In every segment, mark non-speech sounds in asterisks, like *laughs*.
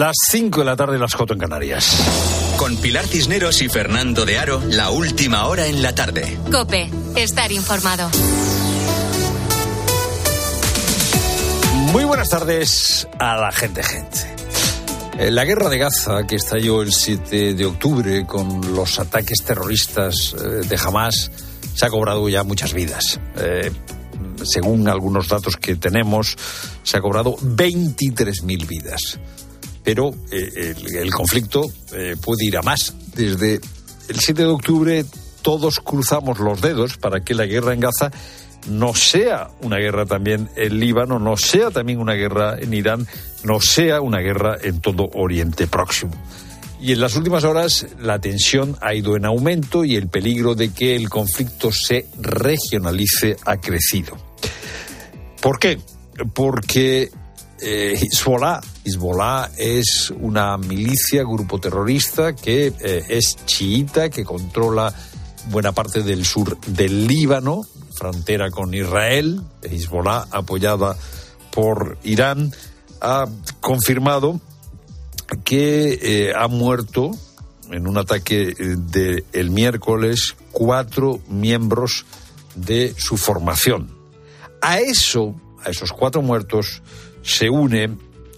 Las 5 de la tarde, las 4 en Canarias. Con Pilar Cisneros y Fernando de Aro, la última hora en la tarde. Cope, estar informado. Muy buenas tardes a la gente, gente. La guerra de Gaza, que estalló el 7 de octubre con los ataques terroristas eh, de Hamas, se ha cobrado ya muchas vidas. Eh, según algunos datos que tenemos, se ha cobrado 23.000 vidas. Pero eh, el, conflicto eh, puede ir a más. Desde el 7 de octubre todos cruzamos los dedos para que la guerra en Gaza no sea una guerra también en Líbano, no sea también una guerra en Irán, no sea una guerra en todo Oriente Próximo. Y en las últimas horas la tensión ha ido en aumento y el peligro de que el conflicto se regionalice ha crecido. ¿Por qué? Porque eh, Hezbollah, es una milicia, grupo terrorista que eh, es chiita, que controla buena parte del sur del Líbano, frontera con Israel. Hezbollah, apoyada por Irán, ha confirmado que eh, ha muerto en un ataque del el miércoles cuatro miembros de su formación. A eso, a esos cuatro muertos, se une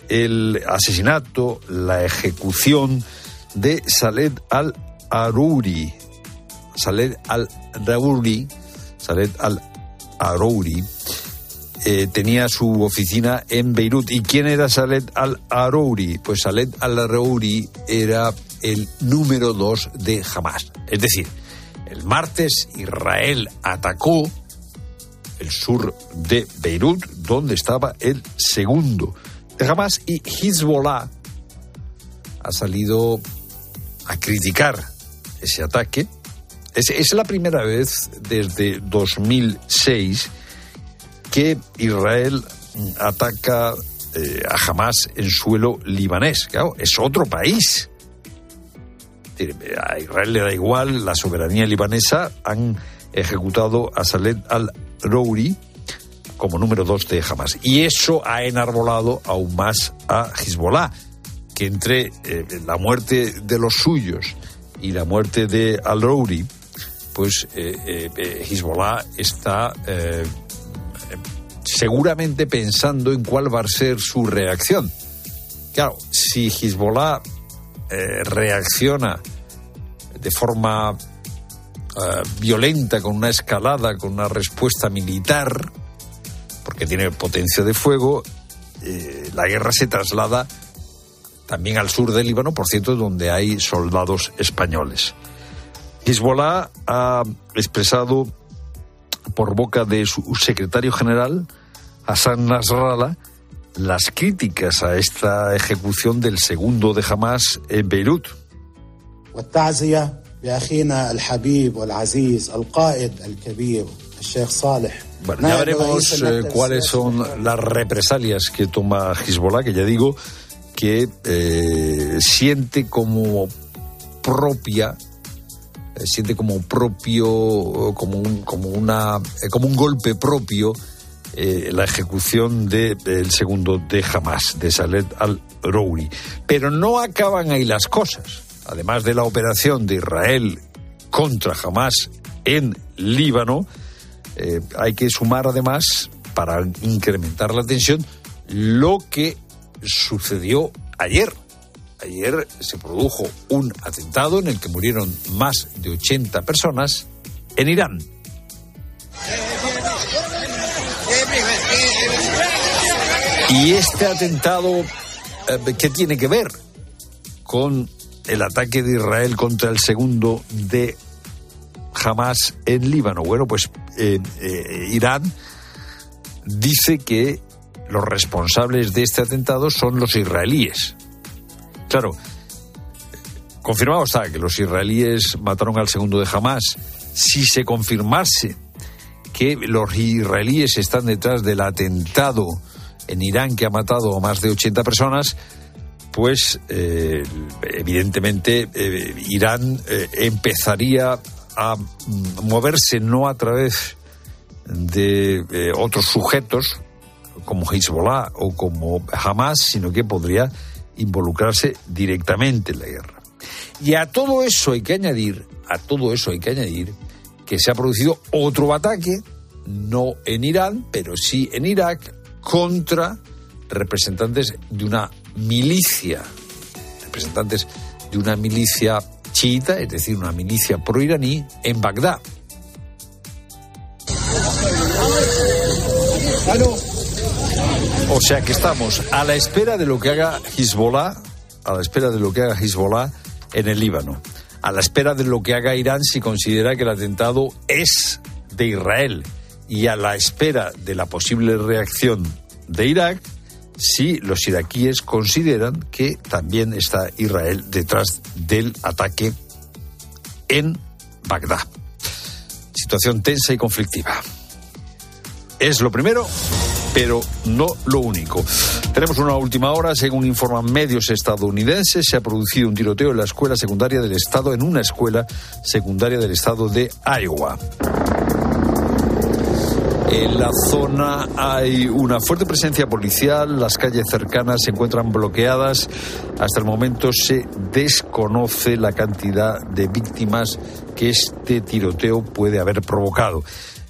el asesinato, la ejecución de Saled al-Aruri. Saled al-Aruri, Saled al-Aruri, eh, tenía su oficina en Beirut. ¿Y quién era Saled al-Arouri? Pues Saled al-Arouri era el número dos de Hamas. Es decir, el martes Israel atacó el sur de Beirut, donde estaba el segundo de Hamas, y Hezbollah ha salido a criticar ese ataque. Es, la primera vez desde 2006 que Israel ataca eh, a Hamas en suelo libanés. Es otro país. A Israel le da igual la soberanía libanesa. Han ejecutado a Saled al-Rouri como número dos de Hamas. Y eso ha enarbolado aún más a Hezbollah, que entre eh, la muerte de los suyos y la muerte de al-Rouri, pues eh, eh, Hezbollah está seguramente pensando en cuál va a ser su reacción. Claro, si Hezbollah eh, reacciona de forma eh, violenta, con una escalada, con una respuesta militar, porque tiene potencia de fuego, eh, la guerra se traslada también al sur del Líbano, por cierto, donde hay soldados españoles. Hezbollah ha expresado por boca de su secretario general, Hassan Nasrallah, las críticas a esta ejecución del segundo de Hamas en Beirut. والتعزية بأخينا الحبيب والعزيز القائد الكبير الشيخ صالح Bueno, ya veremos eh, cuáles son las represalias que toma Hezbollah, que ya digo que eh, siente como propia eh, siente como propio, como un, como una, eh, como un golpe propio eh, la ejecución del de, segundo de Hamas, de Saled al-Rouri. Pero no acaban ahí las cosas. Además de la operación de Israel contra Hamas en Líbano, eh, hay que sumar además, para incrementar la tensión, lo que sucedió ayer ayer se produjo un atentado en el que murieron más de 80 personas en Irán. Y este atentado, eh, ¿qué tiene que ver con el ataque de Israel contra el segundo de Hamas en Líbano? Bueno, pues eh, eh, Irán dice que los responsables de este atentado son los israelíes. Claro, confirmado está que los israelíes mataron al segundo de Hamas. Si se confirmase que los israelíes están detrás del atentado en Irán que ha matado a más de 80 personas, pues evidentemente eh, Irán eh, empezaría a moverse no a través de otros sujetos como Hezbollah o como Hamas, sino que podría involucrarse directamente en la guerra. Y a todo eso hay que añadir, a todo eso hay que añadir que se ha producido otro ataque, no en Irán, pero sí en Irak, contra representantes de una milicia, representantes de una milicia chiita, es decir, una milicia pro-iraní, en Bagdad. O sea que estamos a la espera de lo que haga Hezbollah, a la espera de lo que haga Hezbollah en el Líbano, a la espera de lo que haga Irán si considera que el atentado es de Israel y a la espera de la posible reacción de Irak si los iraquíes consideran que también está Israel detrás del ataque en Bagdad. Situación tensa y conflictiva. Es lo primero pero no lo único. Tenemos una última hora, según informan medios estadounidenses, se ha producido un tiroteo en la escuela secundaria del estado, en una escuela secundaria del estado de Iowa. En la zona hay una fuerte presencia policial, las calles cercanas se encuentran bloqueadas. Hasta el momento se desconoce la cantidad de víctimas que este tiroteo puede haber provocado.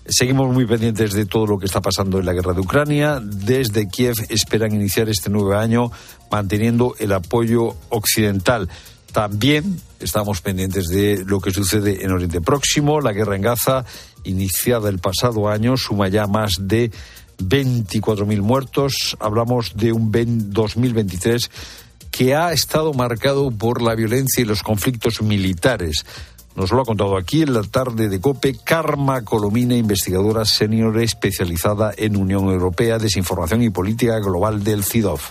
Seguimos muy pendientes de todo lo que está pasando en la guerra de Ucrania. Desde Kiev esperan iniciar este nuevo año manteniendo el apoyo occidental. También estamos pendientes de lo que sucede en Oriente Próximo. La guerra en Gaza, iniciada el pasado año, suma ya más de 24.000 muertos. Hablamos de un 2023 que ha estado marcado por la violencia y los conflictos militares. Nos lo ha contado aquí en la tarde de COPE Karma Colomina, investigadora senior especializada en Unión Europea, Desinformación y Política Global del CIDOF.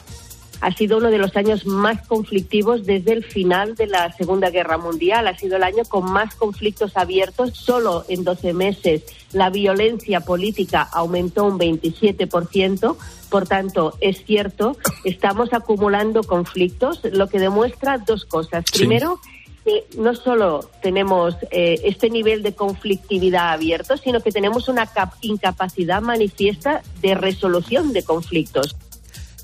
Ha sido uno de los años más conflictivos desde el final de la Segunda Guerra Mundial. Ha sido el año con más conflictos abiertos. Solo en 12 meses la violencia política aumentó un 27%. Por tanto, es cierto, estamos acumulando conflictos, lo que demuestra dos cosas. Primero, que no solo tenemos eh, este nivel de conflictividad abierto, sino que tenemos una incapacidad manifiesta de resolución de conflictos.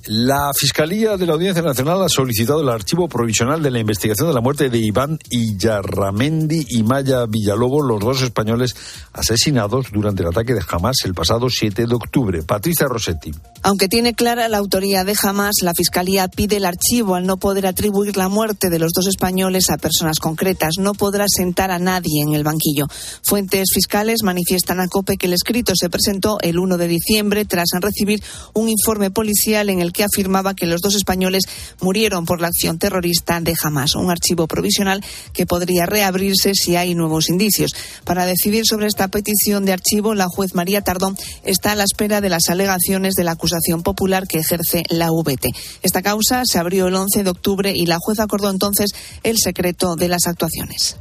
La Fiscalía de la Audiencia Nacional ha solicitado el archivo provisional de la investigación de la muerte de Iván Iyarramendi y Maya Villalobos, los dos españoles asesinados durante el ataque de Hamas el pasado 7 de octubre. Patricia Rossetti. Aunque tiene clara la autoría de Hamas, la Fiscalía pide el archivo al no poder atribuir la muerte de los dos españoles a personas concretas. No podrá sentar a nadie en el banquillo. Fuentes fiscales manifiestan a COPE que el escrito se presentó el 1 de diciembre tras recibir un informe policial en el que afirmaba que los dos españoles murieron por la acción terrorista de Hamas, un archivo provisional que podría reabrirse si hay nuevos indicios. Para decidir sobre esta petición de archivo, la juez María Tardón está a la espera de las alegaciones de la acusación popular que ejerce la VT. Esta causa se abrió el 11 de octubre y la juez acordó entonces el secreto de las actuaciones.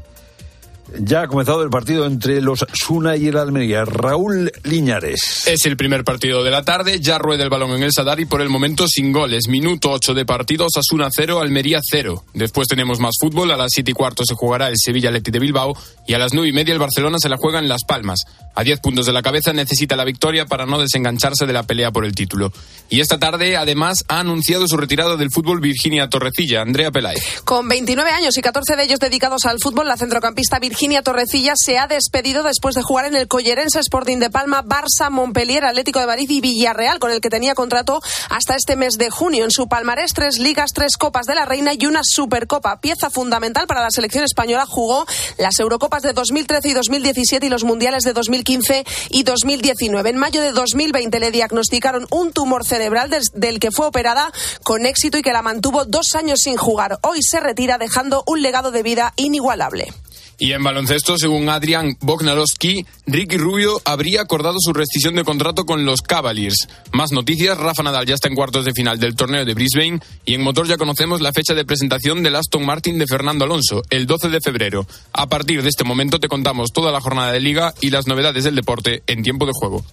Ya ha comenzado el partido entre los Suna y el Almería. Raúl Liñares. Es el primer partido de la tarde. Ya rueda el balón en el Sadar y por el momento sin goles. Minuto 8 de partido. Osasuna 0, Almería 0. Después tenemos más fútbol. A las 7 y cuarto se jugará el Sevilla Leti de Bilbao. Y a las 9 y media el Barcelona se la juega en Las Palmas. A 10 puntos de la cabeza necesita la victoria para no desengancharse de la pelea por el título. Y esta tarde, además, ha anunciado su retirada del fútbol Virginia Torrecilla. Andrea Peláez. Con 29 años y 14 de ellos dedicados al fútbol, la centrocampista Virginia Virginia Torrecilla se ha despedido después de jugar en el Collerense Sporting de Palma, Barça, Montpellier, Atlético de Madrid y Villarreal, con el que tenía contrato hasta este mes de junio. En su palmarés, tres ligas, tres copas de la Reina y una Supercopa. Pieza fundamental para la selección española. Jugó las Eurocopas de 2013 y 2017 y los Mundiales de 2015 y 2019. En mayo de 2020 le diagnosticaron un tumor cerebral del que fue operada con éxito y que la mantuvo dos años sin jugar. Hoy se retira dejando un legado de vida inigualable. Y en baloncesto, según Adrian Bognarowski, Ricky Rubio habría acordado su rescisión de contrato con los Cavaliers. Más noticias, Rafa Nadal ya está en cuartos de final del torneo de Brisbane y en motor ya conocemos la fecha de presentación del Aston Martin de Fernando Alonso, el 12 de febrero. A partir de este momento te contamos toda la jornada de liga y las novedades del deporte en tiempo de juego.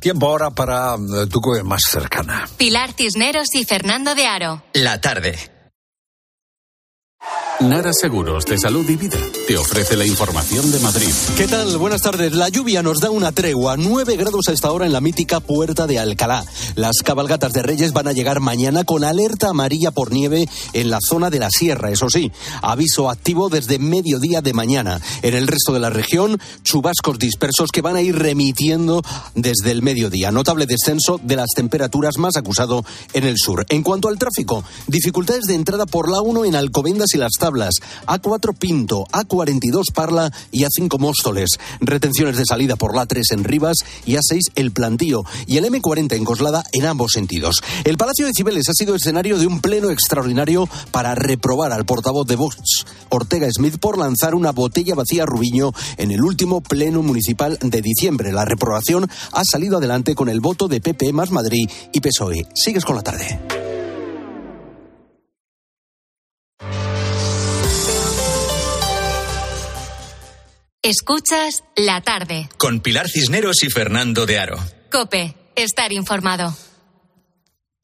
Tiempo ahora para eh, tu más cercana. Pilar Cisneros y Fernando de Aro. La tarde. Nara Seguros de Salud y Vida te ofrece la información de Madrid. ¿Qué tal? Buenas tardes. La lluvia nos da una tregua. 9 grados a esta hora en la mítica Puerta de Alcalá. Las cabalgatas de Reyes van a llegar mañana con alerta amarilla por nieve en la zona de la sierra. Eso sí, aviso activo desde mediodía de mañana. En el resto de la región, chubascos dispersos que van a ir remitiendo desde el mediodía. Notable descenso de las temperaturas más acusado en el sur. En cuanto al tráfico, dificultades de entrada por la 1 en Alcobendas y las tablas A4 Pinto, A42 Parla y A5 Móstoles. Retenciones de salida por la 3 en Rivas y A6 El Plantío y el M40 en Coslada en ambos sentidos. El Palacio de Cibeles ha sido escenario de un pleno extraordinario para reprobar al portavoz de Vox, Ortega Smith, por lanzar una botella vacía a Rubiño en el último pleno municipal de diciembre. La reprobación ha salido adelante con el voto de PP más Madrid y PSOE. Sigues con la tarde. Escuchas la tarde. Con Pilar Cisneros y Fernando de Aro. Cope, estar informado.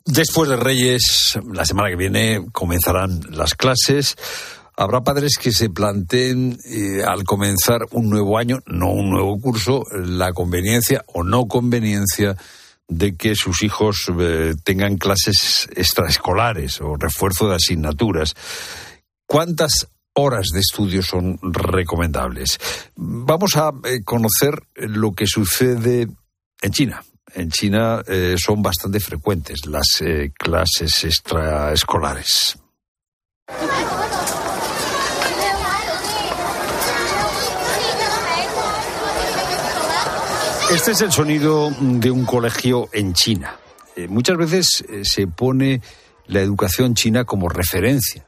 Después de Reyes, la semana que viene comenzarán las clases. Habrá padres que se planteen eh, al comenzar un nuevo año, no un nuevo curso, la conveniencia o no conveniencia de que sus hijos eh, tengan clases extraescolares o refuerzo de asignaturas. ¿Cuántas horas de estudio son recomendables. Vamos a eh, conocer lo que sucede en China. En China eh, son bastante frecuentes las eh, clases extraescolares. Este es el sonido de un colegio en China. muchas veces se pone la educación china como referencia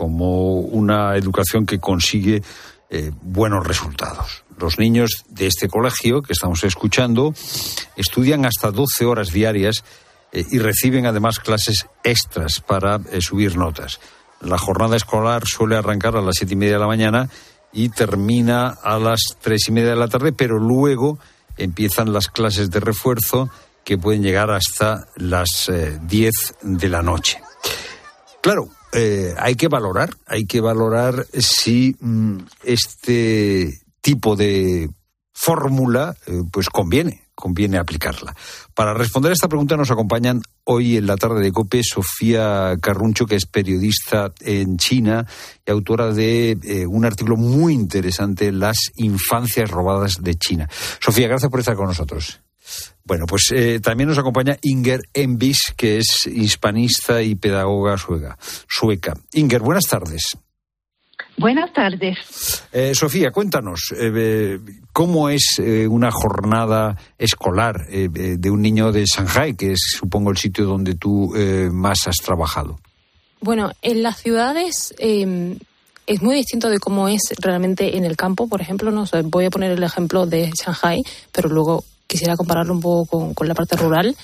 como una educación que consigue eh, buenos resultados. Los niños de este colegio que estamos escuchando estudian hasta 12 horas diarias eh, y reciben además clases extras para eh, subir notas. La jornada escolar suele arrancar a las siete y media de la mañana y termina a las tres y media de la tarde, pero luego empiezan las clases de refuerzo que pueden llegar hasta las diez de la noche. Claro, eh, hay que valorar, hay que valorar si mm, este tipo de fórmula eh, pues conviene, conviene aplicarla. Para responder a esta pregunta nos acompañan hoy en la tarde de COPE Sofía Carruncho, que es periodista en China y autora de eh, un artículo muy interesante, Las infancias robadas de China. Sofía, gracias por estar con nosotros. Bueno, pues eh, también nos acompaña Inger Envis, que es hispanista y pedagoga sueca. sueca. Inger, buenas tardes. Buenas tardes. Eh, Sofía, cuéntanos, eh, ¿cómo es una jornada escolar de un niño de Shanghai, que es, supongo, el sitio donde tú más has trabajado? Bueno, en las ciudades em, es muy distinto de cómo es realmente en el campo. Por ejemplo, no voy a poner el ejemplo de Shanghai, pero luego quisiera compararlo un poco con, la parte rural.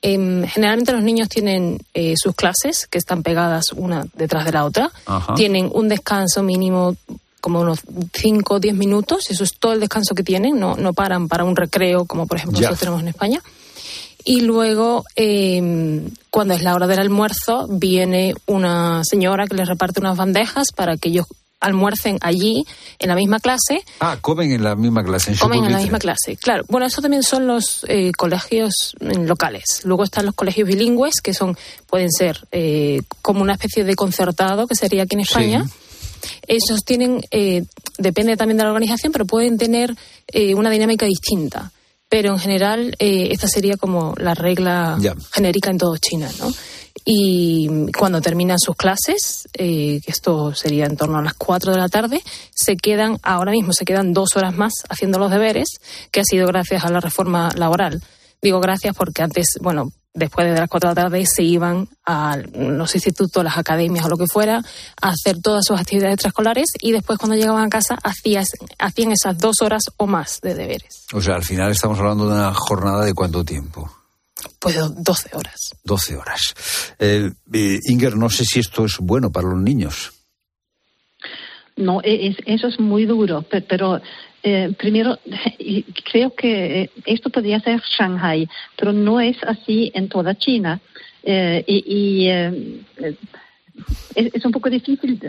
Em, generalmente los niños tienen eh, sus clases que están pegadas una detrás de la otra. Tienen un descanso mínimo como unos 5 o 10 minutos. Eso es todo el descanso que tienen. No, no paran para un recreo como por ejemplo nosotros tenemos en España. Y luego, em, cuando es la hora del almuerzo, viene una señora que les reparte unas bandejas para que ellos almuercen allí, en la misma clase. Ah, comen en la misma clase. En comen en la misma clase, claro. Bueno, eso también son los eh, colegios mm, locales. Luego están los colegios bilingües, que son pueden ser eh, como una especie de concertado, que sería aquí en España. Esos tienen, eh, depende también de la organización, pero pueden tener una dinámica distinta. Pero en general, esta sería como la regla genérica en todo China, ¿no? Y cuando terminan sus clases, eh, esto sería en torno a las 4 de la tarde, se quedan, ahora mismo se quedan dos horas más haciendo los deberes, que ha sido gracias a la reforma laboral. Digo gracias porque antes, bueno, después de las 4 de la tarde se iban a los institutos, las academias o lo que fuera, a hacer todas sus actividades extraescolares y después cuando llegaban a casa hacían esas dos horas o más de deberes. O sea, al final estamos hablando de una jornada de cuánto tiempo. Pues 12 horas. 12 horas. Eh, eh, Inger, no sé si esto es bueno para los niños. No, e, eso es muy duro, pero eh, primero creo que esto podría ser Shanghai, pero no es así en toda China. y, es, es, un poco difícil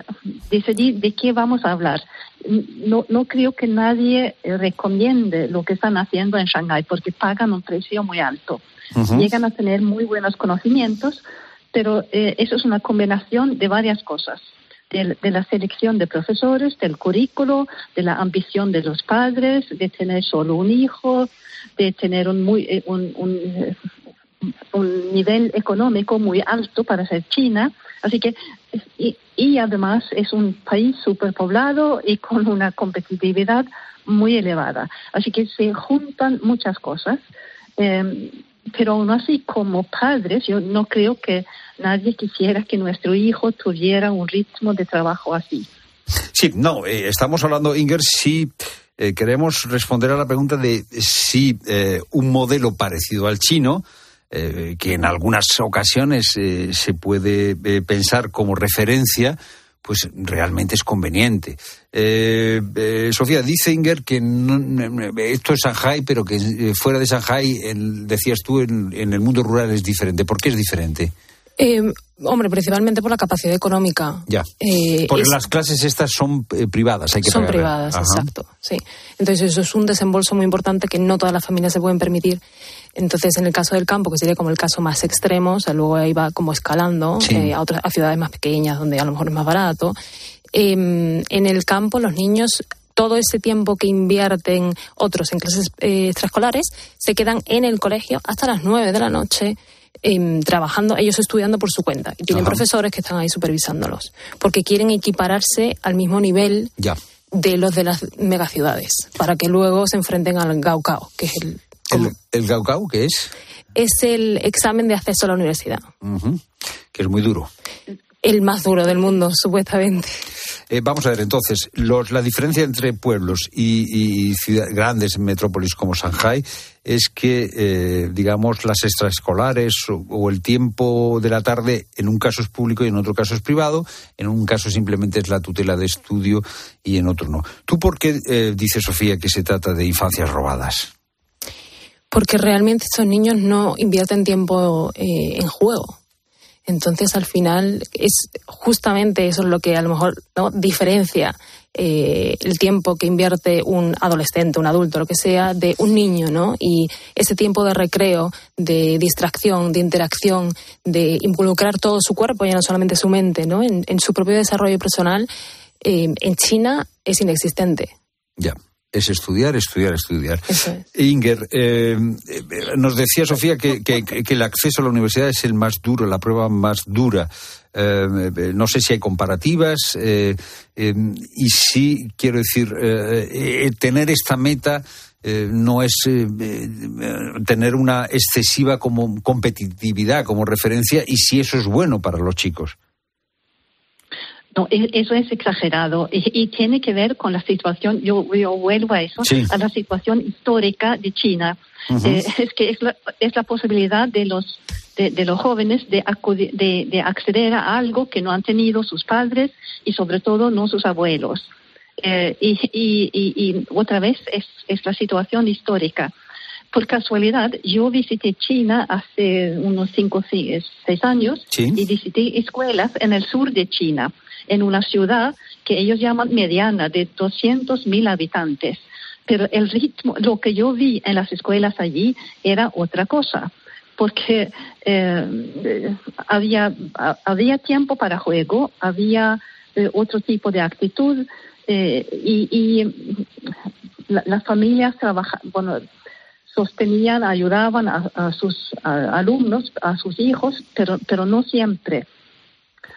decidir de qué vamos a hablar. No, no creo que nadie recomiende lo que están haciendo en Shanghái porque pagan un precio muy alto. Llegan a tener muy buenos conocimientos, pero eh, eso es una combinación de varias cosas. De, de, la selección de profesores, del currículo, de la ambición de los padres, de tener solo un hijo, de tener un, muy, eh, un, un, un nivel económico muy alto para ser China. Así que, y, y además es un país superpoblado y con una competitividad muy elevada. Así que se juntan muchas cosas. Eh, pero aún así, como padres, yo no creo que nadie quisiera que nuestro hijo tuviera un ritmo de trabajo así. Sí, no, eh, estamos hablando, Inger, si eh, queremos responder a la pregunta de si eh, un modelo parecido al chino, eh, que en algunas ocasiones se puede pensar como referencia, pues realmente es conveniente. Eh, eh, Sofía, dice Inger que no, esto es Shanghai, pero que eh, fuera de Shanghai, el, decías tú, en, en, el mundo rural es diferente. ¿Por qué es diferente? Eh, hombre, principalmente por la capacidad económica. Ya. Eh, Porque es, las clases estas son eh, privadas, hay que Son privadas, Ajá. exacto. Sí. Entonces eso es un desembolso muy importante que no todas las familias se pueden permitir. Entonces, en el caso del campo, que sería como el caso más extremo, o sea, luego ahí va como escalando sí. eh, a otras a ciudades más pequeñas donde a lo mejor es más barato. Eh, en el campo, los niños todo ese tiempo que invierten otros en clases eh, extraescolares se quedan en el colegio hasta las nueve de la noche eh, trabajando, ellos estudiando por su cuenta. Y tienen Ajá. profesores que están ahí supervisándolos. Porque quieren equipararse al mismo nivel ya. de los de las megaciudades. Para que luego se enfrenten al Gaokao, que es el. ¿El, el Gaokao qué es? Es el examen de acceso a la universidad. Uh -huh. Que es muy duro. El más duro del mundo, supuestamente. Eh, vamos a ver, entonces, los, la diferencia entre pueblos y, y ciudad, grandes metrópolis como Shanghai es que, eh, digamos, las extraescolares o, o, el tiempo de la tarde, en un caso es público y en otro caso es privado, en un caso simplemente es la tutela de estudio y en otro no. ¿Tú por qué eh, dice Sofía que se trata de infancias robadas? Porque realmente estos niños no invierten tiempo eh, en juego. Entonces, al final, es justamente eso es lo que a lo mejor ¿no? diferencia eh, el tiempo que invierte un adolescente, un adulto, lo que sea, de un niño, ¿no? Y ese tiempo de recreo, de distracción, de interacción, de involucrar todo su cuerpo, ya no solamente su mente, ¿no? En, en su propio desarrollo personal, eh, en China es inexistente. Ya es estudiar, estudiar, estudiar. Es. Inger, eh, nos decía Sofía que, que, que, el acceso a la universidad es el más duro, la prueba más dura. Eh, no sé si hay comparativas eh, y sí, quiero decir, tener esta meta no es tener una excesiva como competitividad como referencia y si eso es bueno para los chicos. No, e, eso es exagerado y, y, tiene que ver con la situación, yo, yo vuelvo a eso, sí. a la situación histórica de China. Uh -huh. eh, es que es la, es la, posibilidad de los, de, de los jóvenes de, de, de, acceder a algo que no han tenido sus padres y sobre todo no sus abuelos. Eh, y, y, y, otra vez es, es la situación histórica. Por casualidad, yo visité China hace unos cinco, seis, seis años sí. y visité escuelas en el sur de China en una ciudad que ellos llaman mediana, de 200 mil habitantes. Pero el ritmo, lo que yo vi en las escuelas allí era otra cosa, porque eh, había, había tiempo para juego, había eh, otro tipo de actitud eh, y, y la, las familias trabajaban, bueno, sostenían, ayudaban a, a sus alumnos, a sus hijos, pero, pero no siempre.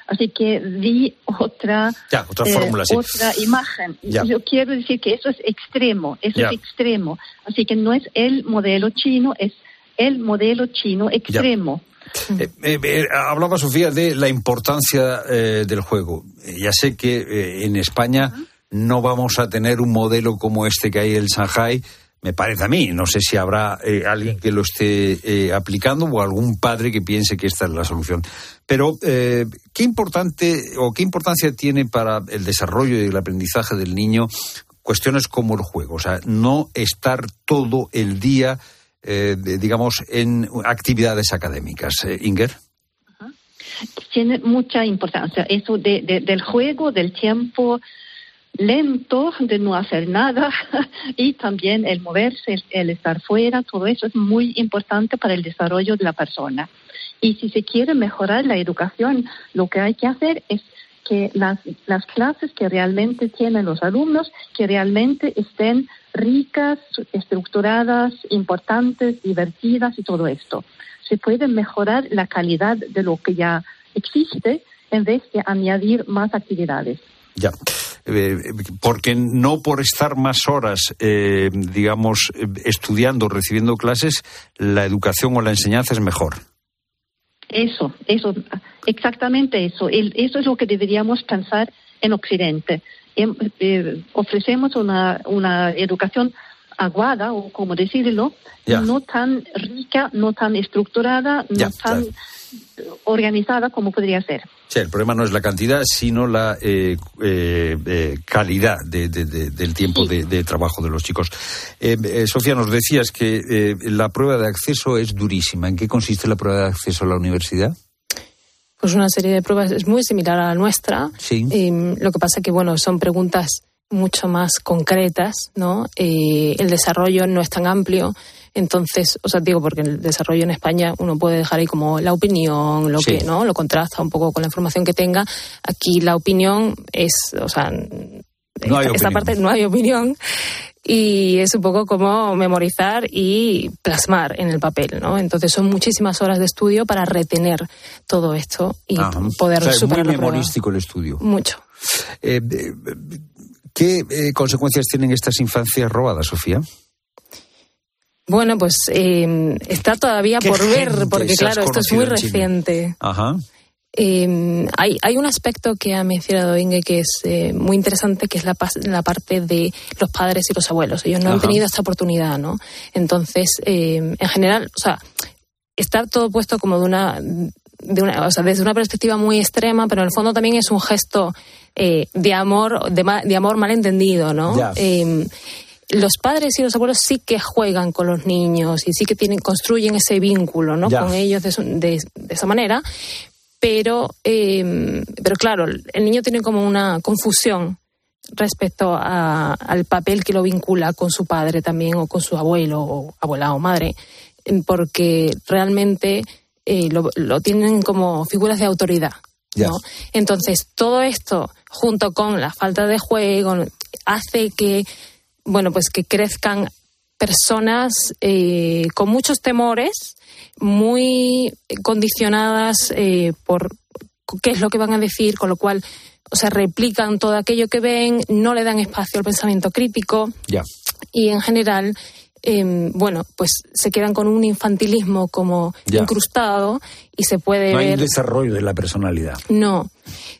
Así que vi otra, ya, otra, eh, fórmula, sí. otra imagen. Ya. Yo quiero decir que eso es extremo, eso ya. es extremo. Así que no es el modelo chino, es el modelo chino extremo. Eh, eh, eh, hablaba Sofía de la importancia eh, del juego. ya sé que en España no vamos a tener un modelo como este que hay en Shanghai, me parece a mí. No sé si habrá eh, alguien que lo esté eh, aplicando o algún padre que piense que esta es la solución. Pero, eh, ¿qué importante o qué importancia tiene para el desarrollo y el aprendizaje del niño cuestiones como el juego? O sea, no estar todo el día, digamos, en actividades académicas. Inger. Tiene mucha importancia. Eso de, de, del juego, del tiempo lento, de no hacer nada *laughs* y también el moverse, el, estar fuera, todo eso es muy importante para el desarrollo de la persona. Y si se quiere mejorar la educación, lo que hay que hacer es que las, las clases que realmente tienen los alumnos, que realmente estén ricas, estructuradas, importantes, divertidas y todo esto. Se puede mejorar la calidad de lo que ya existe en vez de añadir más actividades. Ya. Eh, porque no por estar más horas, eh, digamos, estudiando, recibiendo clases, la educación o la enseñanza es mejor. Eso, eso, exactamente eso. El, eso es lo que deberíamos pensar en Occidente. Em, eh, ofrecemos una, una educación aguada, o como decirlo, no tan rica, no tan estructurada, no tan. Organizada como podría ser. Sí, el problema no es la cantidad, sino la eh, eh, eh, calidad de- de- de- del tiempo de, de trabajo de los chicos. Eh, eh, Sofía, nos decías que eh, la prueba de acceso es durísima. ¿En qué consiste la prueba de acceso a la universidad? Pues una serie de pruebas es muy similar a la nuestra. Sí. Eh, lo que pasa que, bueno, son preguntas mucho más concretas, ¿no? Eh, el desarrollo no es tan amplio. Entonces, o sea, digo, porque el desarrollo en España uno puede dejar ahí como la opinión, lo Sí. que, ¿no? Lo contrasta un poco con la información que tenga. Aquí la opinión es, o sea, No esta, parte no hay opinión y es un poco como memorizar y plasmar en el papel, ¿no? Entonces son muchísimas horas de estudio para retener todo esto y Ajá. poder O sea, es muy superar prueba. memorístico el estudio. Mucho. Eh, eh, ¿Qué eh, consecuencias tienen estas infancias robadas, Sofía? Bueno, pues eh, está todavía ¿Qué por ver, porque claro, esto es muy reciente. Ajá. Eh, hay, hay un aspecto que ha mencionado Inge que es eh, muy interesante, que es la, pas- la parte de los padres y los abuelos. Ellos no han tenido esta oportunidad, ¿no? Entonces, eh, en general, o sea, está todo puesto como de una, de una, o sea, desde una perspectiva muy extrema, pero en el fondo también es un gesto eh, de amor, de, ma- de amor malentendido, ¿no? Ya. Los padres y los abuelos sí que juegan con los niños y sí que tienen, construyen ese vínculo, ¿no? Ya. Con ellos de, su- de- de esa manera, pero, eh, pero claro, el niño tiene como una confusión respecto a- al papel que lo vincula con su padre también o con su abuelo o abuela o madre, eh, porque realmente eh, lo, lo tienen como figuras de autoridad. Entonces, todo esto, junto con la falta de juego, hace que, bueno, pues que crezcan personas eh, con muchos temores, muy condicionadas eh, por qué es lo que van a decir, con lo cual, o sea, replican todo aquello que ven, no le dan espacio al pensamiento crítico Ya. y en general, eh, bueno, pues se quedan con un infantilismo como Ya. incrustado y se puede No hay ver. un desarrollo de la personalidad. No.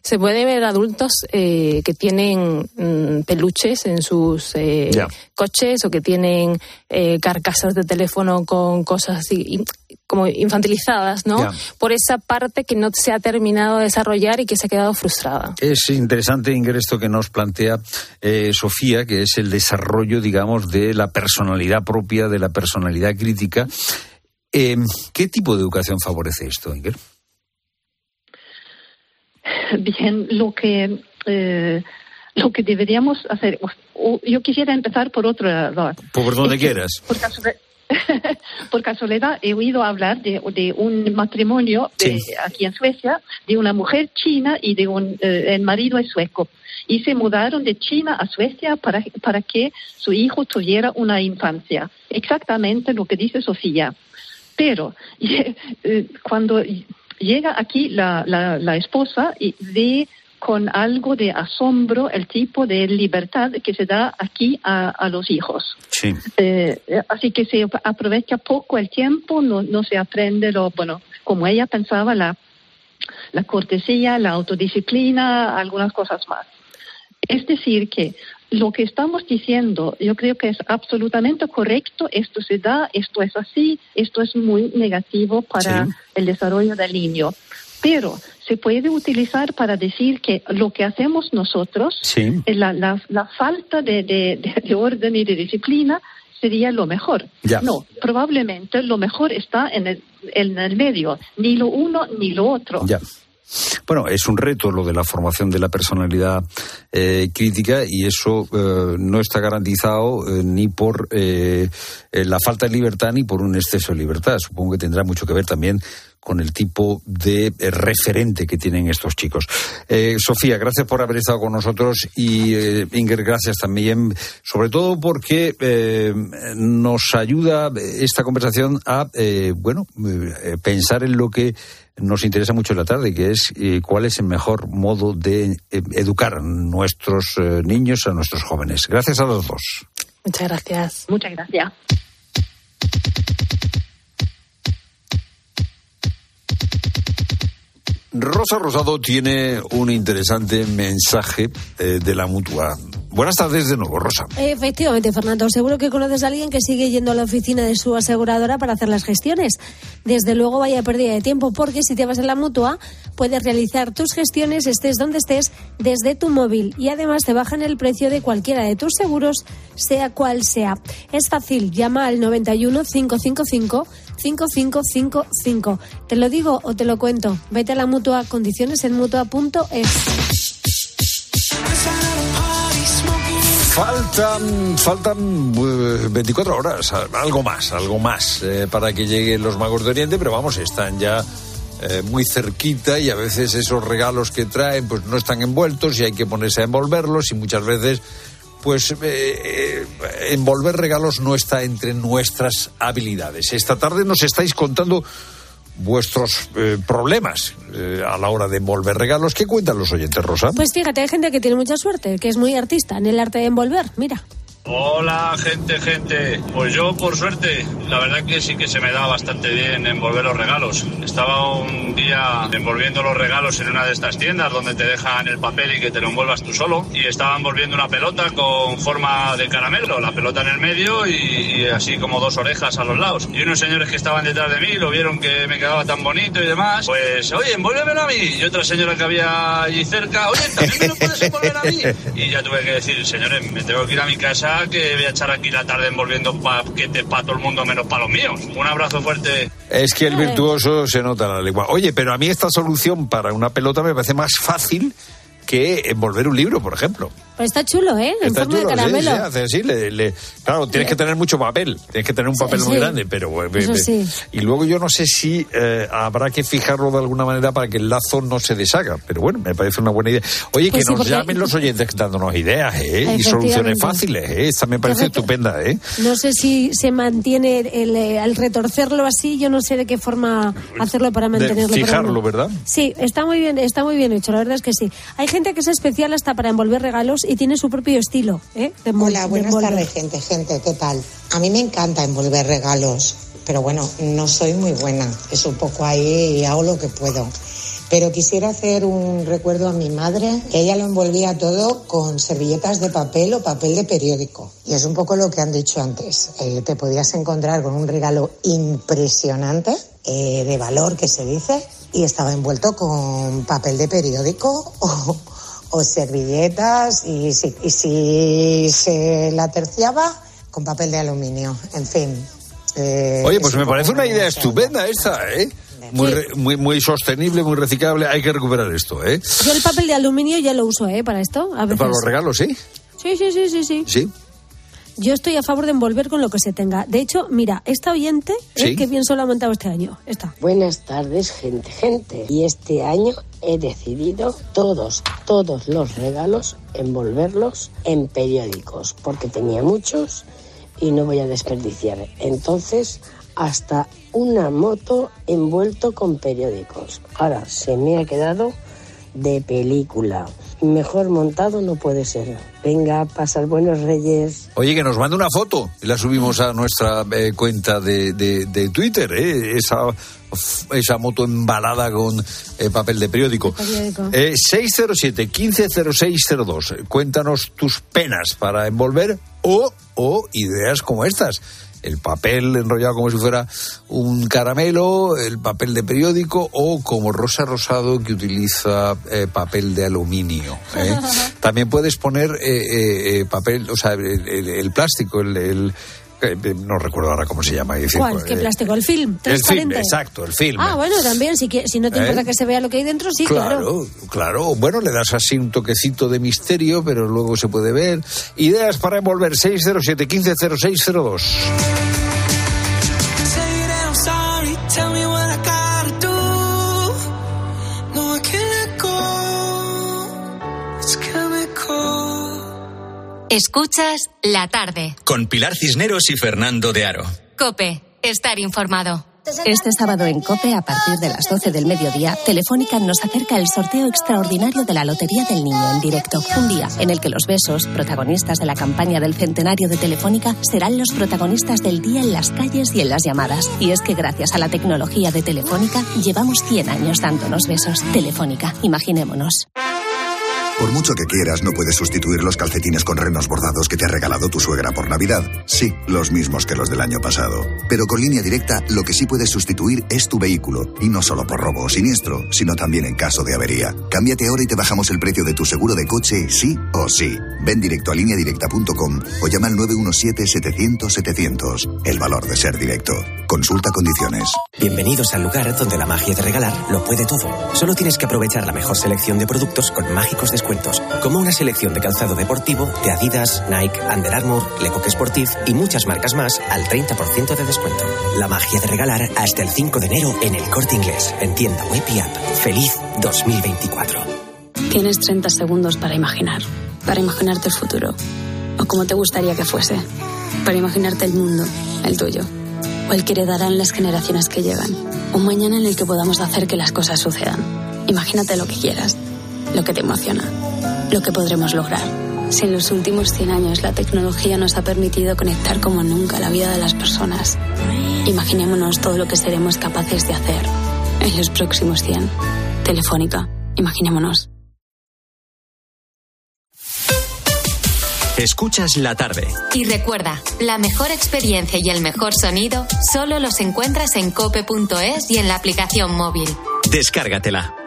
Se puede ver adultos eh, que tienen mm, peluches en sus eh, coches o que tienen eh, carcasas de teléfono con cosas así como infantilizadas, ¿no? Ya. Por esa parte que no se ha terminado de desarrollar y que se ha quedado frustrada. Es interesante, Inger, esto que nos plantea eh, Sofía, que es el desarrollo, digamos, de la personalidad propia, de la personalidad crítica. Eh, ¿Qué tipo de educación favorece esto, Inger? *laughs* Bien, lo que eh, lo que deberíamos hacer, o- o- yo quisiera empezar por otro lado. Por donde Es que, quieras. Por casualidad, *laughs* por casualidad he oído hablar de, de un matrimonio de- Sí. aquí en Suecia de una mujer china y de un eh, el marido es sueco y se mudaron de China a Suecia para para que su hijo tuviera una infancia. Exactamente lo que dice Sofía. Pero *laughs* eh, cuando llega aquí la, la, la esposa y ve con algo de asombro el tipo de libertad que se da aquí a, a los hijos. Sí. Eh, así que se aprovecha poco el tiempo, no, no se aprende lo, bueno, como ella pensaba, la, la cortesía, la autodisciplina, algunas cosas más. Es decir, que lo que estamos diciendo, yo creo que es absolutamente correcto, esto se da, esto es así, esto es muy negativo para Sí. el desarrollo del niño. Pero se puede utilizar para decir que lo que hacemos nosotros, Sí. eh, la, la, la falta de, de- de- de orden y de disciplina, sería lo mejor. Ya. No, probablemente lo mejor está en el, en el medio, ni lo uno ni lo otro. Ya. Bueno, es un reto lo de la formación de la personalidad eh, crítica y eso eh, no está garantizado eh, ni por eh, la falta de libertad ni por un exceso de libertad. Supongo que tendrá mucho que ver también con el tipo de eh, referente que tienen estos chicos. Eh, Sofía, gracias por haber estado con nosotros y eh, Inger, gracias también, sobre todo porque eh, nos ayuda esta conversación a, eh, bueno, pensar en lo que nos interesa mucho en la tarde, que es eh, cuál es el mejor modo de eh, educar a nuestros eh, niños, a nuestros jóvenes. Gracias a los dos. Muchas gracias. Muchas gracias. Rosa Rosado tiene un interesante mensaje eh, de la mutua. Buenas tardes de nuevo, Rosa. Efectivamente, Fernando. Seguro que conoces a alguien que sigue yendo a la oficina de su aseguradora para hacer las gestiones. Desde luego, vaya pérdida de tiempo, porque si te vas a la mutua, puedes realizar tus gestiones, estés donde estés, desde tu móvil. Y además te bajan el precio de cualquiera de tus seguros, sea cual sea. Es fácil, llama al 91 555 5555. ¿Te lo digo o te lo cuento? Vete a la mutua, condiciones en mutua.es. Faltan, faltan eh, 24 horas, algo más, algo más, eh, para que lleguen los magos de Oriente, pero vamos, están ya eh, muy cerquita y a veces esos regalos que traen pues no están envueltos y hay que ponerse a envolverlos y muchas veces pues eh, eh, envolver regalos no está entre nuestras habilidades. Esta tarde nos estáis contando vuestros eh, problemas eh, a la hora de envolver regalos. ¿Qué cuentan los oyentes, Rosa? Pues fíjate, hay gente que tiene mucha suerte, que es muy artista en el arte de envolver. Mira. Hola, gente, gente. Pues yo, por suerte, la verdad que sí que se me da bastante bien envolver los regalos. Estaba un día envolviendo los regalos en una de estas tiendas donde te dejan el papel y que te lo envuelvas tú solo. Y estaba envolviendo una pelota con forma de caramelo, la pelota en el medio y, y así como dos orejas a los lados. Y unos señores que estaban detrás de mí lo vieron que me quedaba tan bonito y demás. Pues, oye, envuélvemelo a mí. Y otra señora que había allí cerca, oye, también me lo puedes envolver a mí. *laughs* Y ya tuve que decir, señores, me tengo que ir a mi casa que voy a echar aquí la tarde envolviendo paquetes para todo el mundo menos para los míos. Un abrazo fuerte. Es que el virtuoso se nota la lengua. Oye, pero a mí esta solución para una pelota me parece más fácil que envolver un libro, por ejemplo. Pues está chulo, ¿eh? En Está forma chulo, de caramelo. sí, hace así, le- le- claro, tienes que tener mucho papel, tienes que tener un papel muy sí. grande, pero... eh, Eso eh, sí. Y luego yo no sé si eh, habrá que fijarlo de alguna manera para que el lazo no se deshaga, pero bueno, me parece una buena idea. Oye, Pues que nos llamen los oyentes dándonos ideas, ¿eh? Y soluciones fáciles, ¿eh? Esta me parece Correcto. estupenda, ¿eh? No sé si se mantiene el, al retorcerlo así, yo no sé de qué forma hacerlo para mantenerlo. pero fijarlo. ¿verdad? Sí, está muy bien, está muy bien hecho, la verdad es que sí. Hay gente que es especial hasta para envolver regalos y tiene su propio estilo, ¿eh? De Hola, buenas tardes, gente, gente, ¿qué tal? A mí me encanta envolver regalos, pero bueno, no soy muy buena. Es un poco ahí y hago lo que puedo. Pero quisiera hacer un recuerdo a mi madre, que ella lo envolvía todo con servilletas de papel o papel de periódico. Y es un poco lo que han dicho antes. Eh, te podías encontrar con un regalo impresionante, eh, de valor que se dice, y estaba envuelto con papel de periódico *laughs* o, o servilletas y si, y si se la terciaba con papel de aluminio. En fin. eh, Oye, es pues me parece una idea estupenda esta, ¿eh? Muy, re- muy, muy sostenible, muy reciclable. Hay que recuperar esto, ¿eh? Yo el papel de aluminio ya lo uso, ¿eh? Para esto, a veces. Para los regalos, ¿sí? Sí, sí, sí, sí, sí. Sí. Yo estoy a favor de envolver con lo que se tenga. De hecho, mira, esta oyente. Sí. que bien solo ha montado este año. Esta. Buenas tardes, gente, gente. Y este año he decidido todos, todos los regalos envolverlos en periódicos, porque tenía muchos y no voy a desperdiciar. Entonces, hasta una moto envuelto con periódicos. Ahora, se me ha quedado de película. Mejor montado no puede ser. Venga, pasar buenos reyes. Oye, que nos mande una foto y la subimos a nuestra eh, cuenta de, de- de Twitter, ¿eh? Esa, esa moto embalada con eh, papel de periódico. Periódico. Eh, 607-150602. Cuéntanos tus penas para envolver o, o ideas como estas. El papel enrollado como si fuera un caramelo, el papel de periódico o como Rosa Rosado que utiliza eh, papel de aluminio. ¿eh? *laughs* También puedes poner eh, eh, eh, papel, o sea, el, el- el plástico, el, el, eh, no recuerdo ahora cómo se llama. Decir, ¿Cuál? ¿Qué eh, plástico? ¿El film? El film, ¿Transparente? exacto, el film. Ah, bueno, también, si, si no te ¿Eh? importa que se vea lo que hay dentro, sí, claro. Claro, claro. Bueno, le das así un toquecito de misterio, pero luego se puede ver. Ideas para envolver 607 15 Escuchas la tarde. Con Pilar Cisneros y Fernando de Aro. Cope, estar informado. Este sábado en COPE, a partir de las 12 del mediodía, Telefónica nos acerca el sorteo extraordinario de la Lotería del Niño en directo. Un día en el que los besos, protagonistas de la campaña del centenario de Telefónica, serán los protagonistas del día en las calles y en las llamadas. Y es que gracias a la tecnología de Telefónica, llevamos 100 años dándonos besos. Telefónica, imaginémonos. Por mucho que quieras, no puedes sustituir los calcetines con renos bordados que te ha regalado tu suegra por Navidad. Sí, los mismos que los del año pasado. Pero con línea directa, lo que sí puedes sustituir es tu vehículo. Y no solo por robo o siniestro, sino también en caso de avería. Cámbiate ahora y te bajamos el precio de tu seguro de coche, sí o sí. Ven directo a lineadirecta.com o llama al 917-700-700. El valor de ser directo. Consulta condiciones. Bienvenidos al lugar donde la magia de regalar lo puede todo. Solo tienes que aprovechar la mejor selección de productos con mágicos descuentos, como una selección de calzado deportivo de Adidas, Nike, Under Armour, Lecoq Sportif y muchas marcas más al 30% de descuento. La magia de regalar hasta el 5 de enero en el Corte Inglés, en tienda web y app. Feliz 2024. Tienes 30 segundos para imaginar, para imaginarte el futuro, o como te gustaría que fuese, para imaginarte el mundo, el tuyo, o el que heredarán las generaciones que llegan, un mañana en el que podamos hacer que las cosas sucedan. Imagínate lo que quieras, lo que te emociona, lo que podremos lograr. Si en los últimos 100 años la tecnología nos ha permitido conectar como nunca la vida de las personas, imaginémonos todo lo que seremos capaces de hacer en los próximos 100. Telefónica, imaginémonos. Escuchas la tarde. Y recuerda, la mejor experiencia y el mejor sonido solo los encuentras en cope.es y en la aplicación móvil. Descárgatela.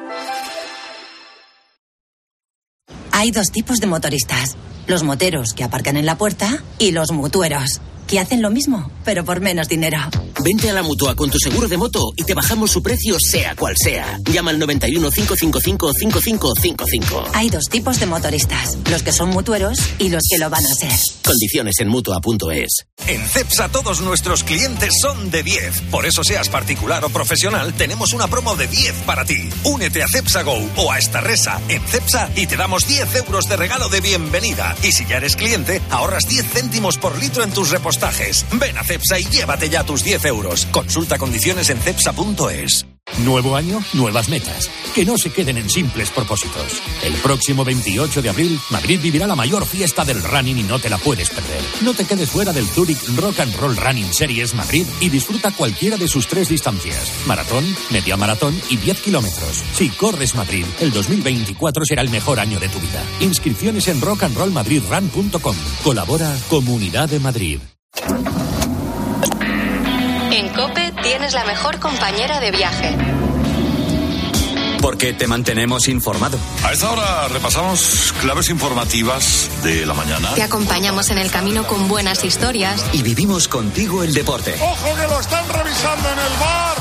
Hay dos tipos de motoristas. Los moteros que aparcan en la puerta y los mutueros, que hacen lo mismo, pero por menos dinero. Vente a la mutua con tu seguro de moto y te bajamos su precio, sea cual sea. Llama al 91 555 5555. Hay dos tipos de motoristas, los que son mutueros y los que lo van a ser. Condiciones en mutua.es. En CEPSA todos nuestros clientes son de 10. Por eso seas particular o profesional, tenemos una promo de 10 para ti. Únete a CEPSA Go o a esta resa en CEPSA y te damos 10 euros de regalo de bienvenida. Y si ya eres cliente, ahorras 10 céntimos por litro en tus repostajes. Ven a CEPSA y llévate ya tus 10 euros. Consulta condiciones en CEPSA.es. Nuevo año, nuevas metas. Que no se queden en simples propósitos. El próximo 28 de abril, Madrid vivirá la mayor fiesta del running y no te la puedes perder. No te quedes fuera del Zurich Rock and Roll Running Series Madrid y disfruta cualquiera de sus tres distancias: maratón, media maratón y 10 kilómetros. Si corres Madrid, el 2024 será el mejor año de tu vida. Inscripciones en rockandrollmadridrun.com. Colabora Comunidad de Madrid. En Cope tienes la mejor compañera de viaje. Porque te mantenemos informado. A esta hora repasamos claves informativas de la mañana. Te acompañamos en el camino con buenas historias. Y vivimos contigo el deporte. ¡Ojo que lo están revisando en el bar!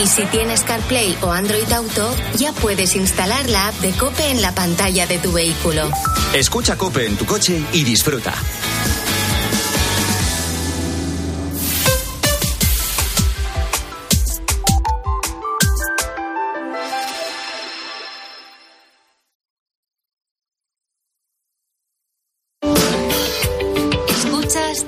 Y si tienes CarPlay o Android Auto, ya puedes instalar la app de Cope en la pantalla de tu vehículo. Escucha Cope en tu coche y disfruta.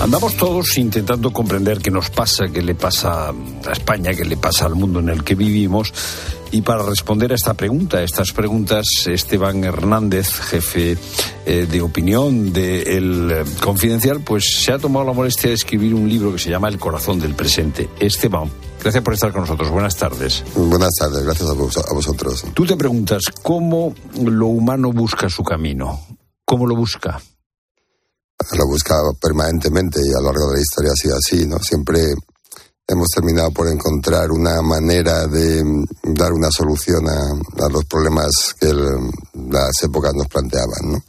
Andamos todos intentando comprender qué nos pasa, qué le pasa a España, qué le pasa al mundo en el que vivimos. Y para responder a esta pregunta, a estas preguntas, Esteban Hernández, jefe eh, de opinión de El Confidencial, pues se ha tomado la molestia de escribir un libro que se llama El corazón del presente. Esteban, gracias por estar con nosotros. Buenas tardes. Buenas tardes, gracias a, vos- a vosotros. Tú te preguntas cómo lo humano busca su camino. ¿Cómo lo busca? Lo busca permanentemente y a lo largo de la historia ha sido así, ¿no? Siempre hemos terminado por encontrar una manera de dar una solución a, los problemas que las épocas nos planteaban, ¿no?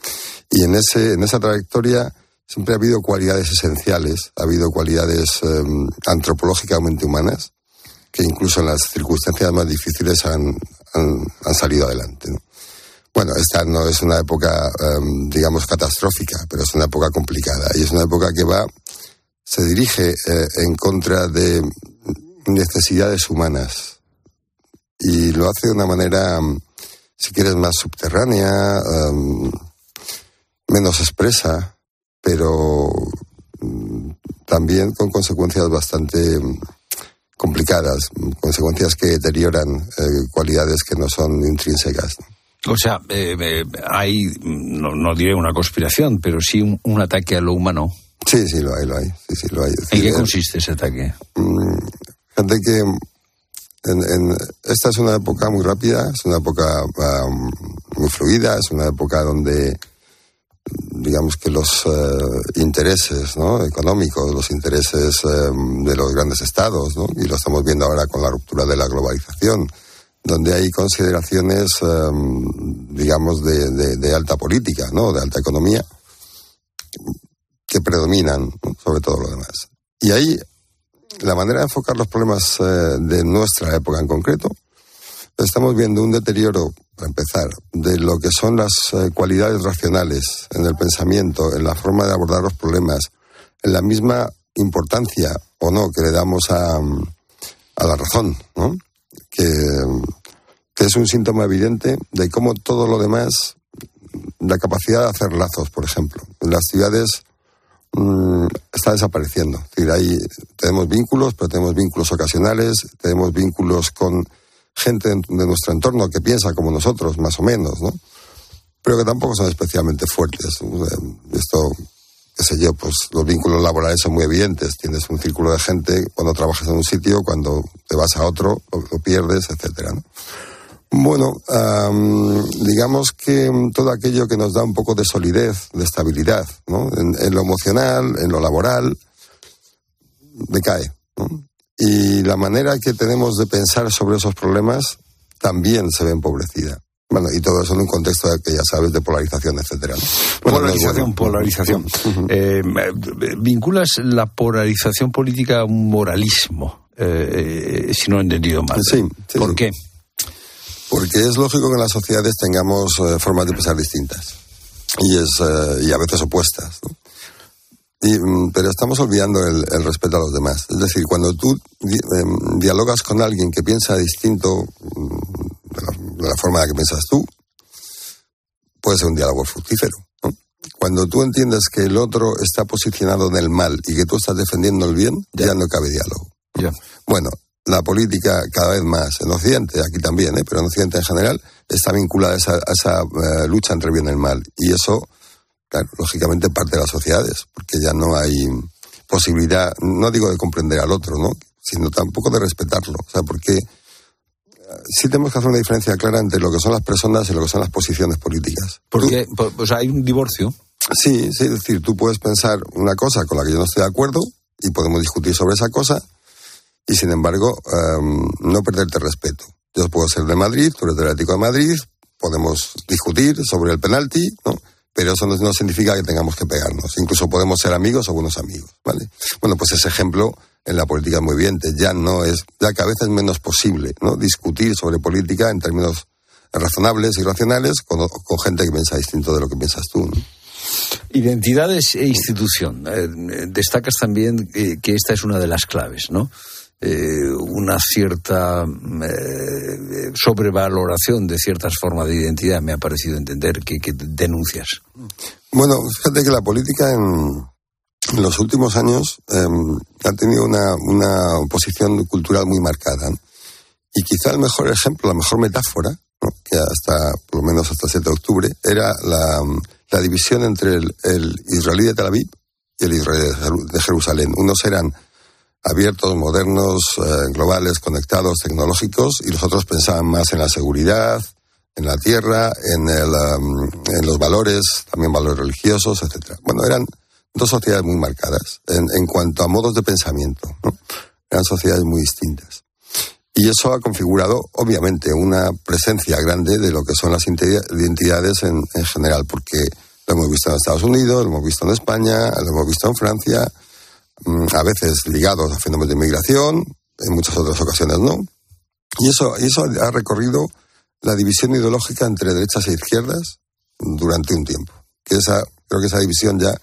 Y en, ese, en esa trayectoria siempre ha habido cualidades esenciales, ha habido cualidades em, antropológicamente humanas, que incluso en las circunstancias más difíciles han, han, salido adelante. ¿no? Bueno, esta no es una época, em, digamos, catastrófica, pero es una época complicada y es una época que va, se dirige eh, en contra de necesidades humanas y lo hace de una manera, em, si quieres, más subterránea, em, menos expresa, pero mm, también con consecuencias bastante complicadas, consecuencias que deterioran eh, cualidades que no son intrínsecas. O sea, eh, eh, hay, no, diré una conspiración, pero sí un, ataque a lo humano. Sí, sí, lo hay, lo hay. Sí, sí, lo hay. ¿En qué consiste ese ataque? Mm, gente que en, esta es una época muy rápida, es una época um, muy fluida, es una época donde digamos que los eh, intereses ¿no? económicos, los intereses de los grandes estados, ¿no? y lo estamos viendo ahora con la ruptura de la globalización, donde hay consideraciones, em, digamos, de, alta política, ¿no? De alta economía, que predominan sobre todo lo demás. Y ahí la manera de enfocar los problemas eh, de nuestra época en concreto, estamos viendo un deterioro, para empezar, de lo que son las eh, cualidades racionales en el pensamiento, en la forma de abordar los problemas, en la misma importancia o no que le damos a, a la razón, ¿no? Que, es un síntoma evidente de cómo todo lo demás, la capacidad de hacer lazos, por ejemplo, en las ciudades mm, está desapareciendo. Es decir, ahí tenemos vínculos, pero tenemos vínculos ocasionales, tenemos vínculos con gente de nuestro entorno que piensa como nosotros, más o menos, ¿no? Pero que tampoco son especialmente fuertes. Esto qué sé yo, pues los vínculos laborales son muy evidentes. Tienes un círculo de gente cuando trabajas en un sitio, cuando te vas a otro, lo, pierdes, etcétera. Bueno, digamos que todo aquello que nos da un poco de solidez, de estabilidad, ¿no? en, lo emocional, en lo laboral, decae. Y la manera que tenemos de pensar sobre esos problemas también se ve empobrecida. Bueno, y todo eso en un contexto que ya sabes de polarización, etcétera. polarización, polarización. Eh, vinculas la polarización política a un moralismo, eh, eh, si no he entendido mal. Sí, ¿Por qué? Porque es lógico que en las sociedades tengamos formas de pensar distintas y es y a veces opuestas. Mm, pero estamos olvidando el, respeto a los demás. Es decir, cuando tú em, dialogas con alguien que piensa distinto mm, de la, forma en la que piensas tú, puede ser un diálogo fructífero. Cuando tú entiendes que el otro está posicionado en el mal y que tú estás defendiendo el bien, ya, no cabe diálogo. Bueno, la política cada vez más, en Occidente, aquí también, ¿eh? pero en Occidente en general, está vinculada a esa, eh, lucha entre bien y el mal. Y eso, claro, lógicamente parte de las sociedades, porque ya no hay posibilidad, no digo de comprender al otro, ¿no? sino tampoco de respetarlo. O sea, porque sí tenemos que hacer una diferencia clara entre lo que son las personas y lo que son las posiciones políticas. Porque pues hay un divorcio. Sí, sí, es decir, tú puedes pensar una cosa con la que yo no estoy de acuerdo y podemos discutir sobre esa cosa y sin embargo em, no perderte respeto. Yo puedo ser de Madrid, tú eres del Atlético de Madrid, podemos discutir sobre el penalti, ¿no? Pero eso no, significa que tengamos que pegarnos. Incluso podemos ser amigos o buenos amigos, ¿vale? Bueno, pues ese ejemplo en la política muy bien, ya no es, ya que a veces es menos posible, ¿no? Discutir sobre política en términos razonables y racionales con, gente que piensa distinto de lo que piensas tú, Identidades e institución. Eh, destacas también eh, que esta es una de las claves, ¿no? Eh, una cierta sobrevaloración de ciertas formas de identidad, me ha parecido entender, que, que denuncias. Bueno, fíjate que la política en, en los últimos años em, ha tenido una, una, posición cultural muy marcada. Y quizá el mejor ejemplo, la mejor metáfora, que hasta, por lo menos hasta el 7 de octubre, era la, la división entre el, el, israelí de Tel Aviv y el israelí de Jerusalén. Unos eran abiertos, modernos, eh, globales, conectados, tecnológicos, y los otros pensaban más en la seguridad, en la tierra, en, el, en los valores, también valores religiosos, etc. Bueno, eran dos sociedades muy marcadas en, en cuanto a modos de pensamiento. ¿no? Eran sociedades muy distintas. Y eso ha configurado, obviamente, una presencia grande de lo que son las identidades en, en, general, porque lo hemos visto en Estados Unidos, lo hemos visto en España, lo hemos visto en Francia, a veces ligados a fenómenos de inmigración, en muchas otras ocasiones no. Y eso, eso ha recorrido la división ideológica entre derechas e izquierdas durante un tiempo. Que esa, creo que esa división ya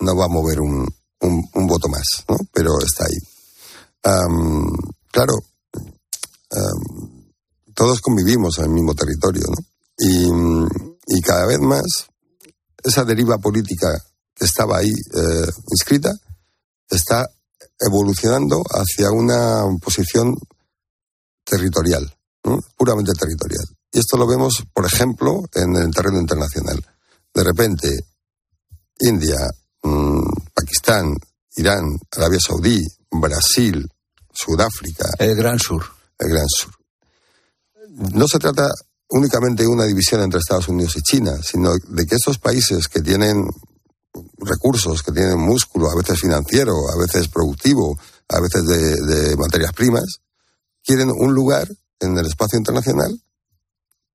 no va a mover un, un, un voto más, ¿no? Pero está ahí. Um, claro, todos convivimos en el mismo territorio, ¿no? Y, y, cada vez más esa deriva política que estaba ahí eh, inscrita está evolucionando hacia una posición territorial, ¿no? puramente territorial. Y esto lo vemos, por ejemplo, en el terreno internacional. De repente, India, mmm, Pakistán, Irán, Arabia Saudí, Brasil, Sudáfrica. El Gran Sur. El Gran Sur. No se trata únicamente de una división entre Estados Unidos y China, sino de que estos países que tienen recursos, que tienen músculo, a veces financiero, a veces productivo, a veces de, de materias primas, quieren un lugar en el espacio internacional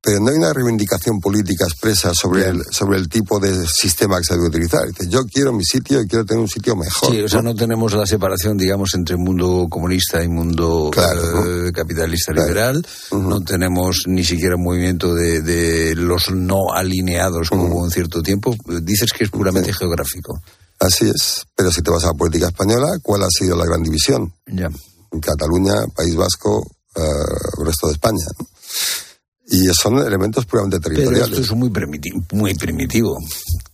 pero no hay una reivindicación política expresa sobre el, sobre el tipo de sistema que se debe utilizar. Dice, yo quiero mi sitio y quiero tener un sitio mejor. Sí, o sea, no tenemos la separación, digamos, entre mundo comunista y mundo claro, eh, capitalista claro. liberal. Uh -huh. No tenemos ni siquiera un movimiento de, de los no alineados como uh -huh. un cierto tiempo. Dices que es puramente sí. geográfico. Así es. Pero si te vas a la política española, ¿cuál ha sido la gran división? Ya. Cataluña, País Vasco, uh, resto de España. ¿no? Y son elementos puramente territoriales. Pero esto es muy primitivo. Muy primitivo.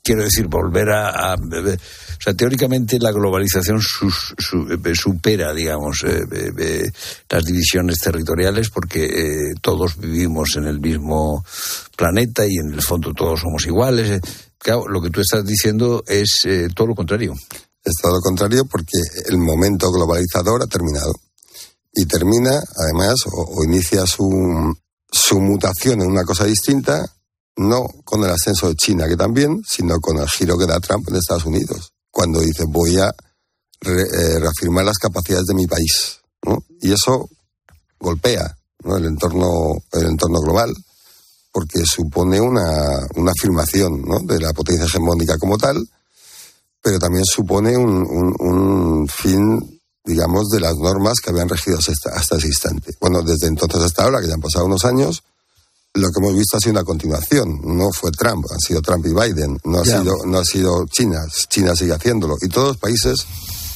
Quiero decir, volver a, a, o sea, teóricamente la globalización sus, su, eh, supera, digamos, eh, eh, las divisiones territoriales porque eh, todos vivimos en el mismo planeta y en el fondo todos somos iguales. Claro, lo que tú estás diciendo es eh, todo lo contrario. Es todo lo contrario porque el momento globalizador ha terminado. Y termina, además, o, o inicia su, su mutación en una cosa distinta, no con el ascenso de China, que también, sino con el giro que da Trump en Estados Unidos, cuando dice voy a re, eh, reafirmar las capacidades de mi país. ¿no? Y eso golpea el, entorno, el entorno global, porque supone una, una afirmación ¿no? de la potencia hegemónica como tal, pero también supone un, un, un fin digamos, de las normas que habían regido hasta, hasta, ese instante. Bueno, desde entonces hasta ahora, que ya han pasado unos años, lo que hemos visto ha sido una continuación. No fue Trump, han sido Trump y Biden, no ha, yeah. sido, no ha sido China, China sigue haciéndolo. Y todos los países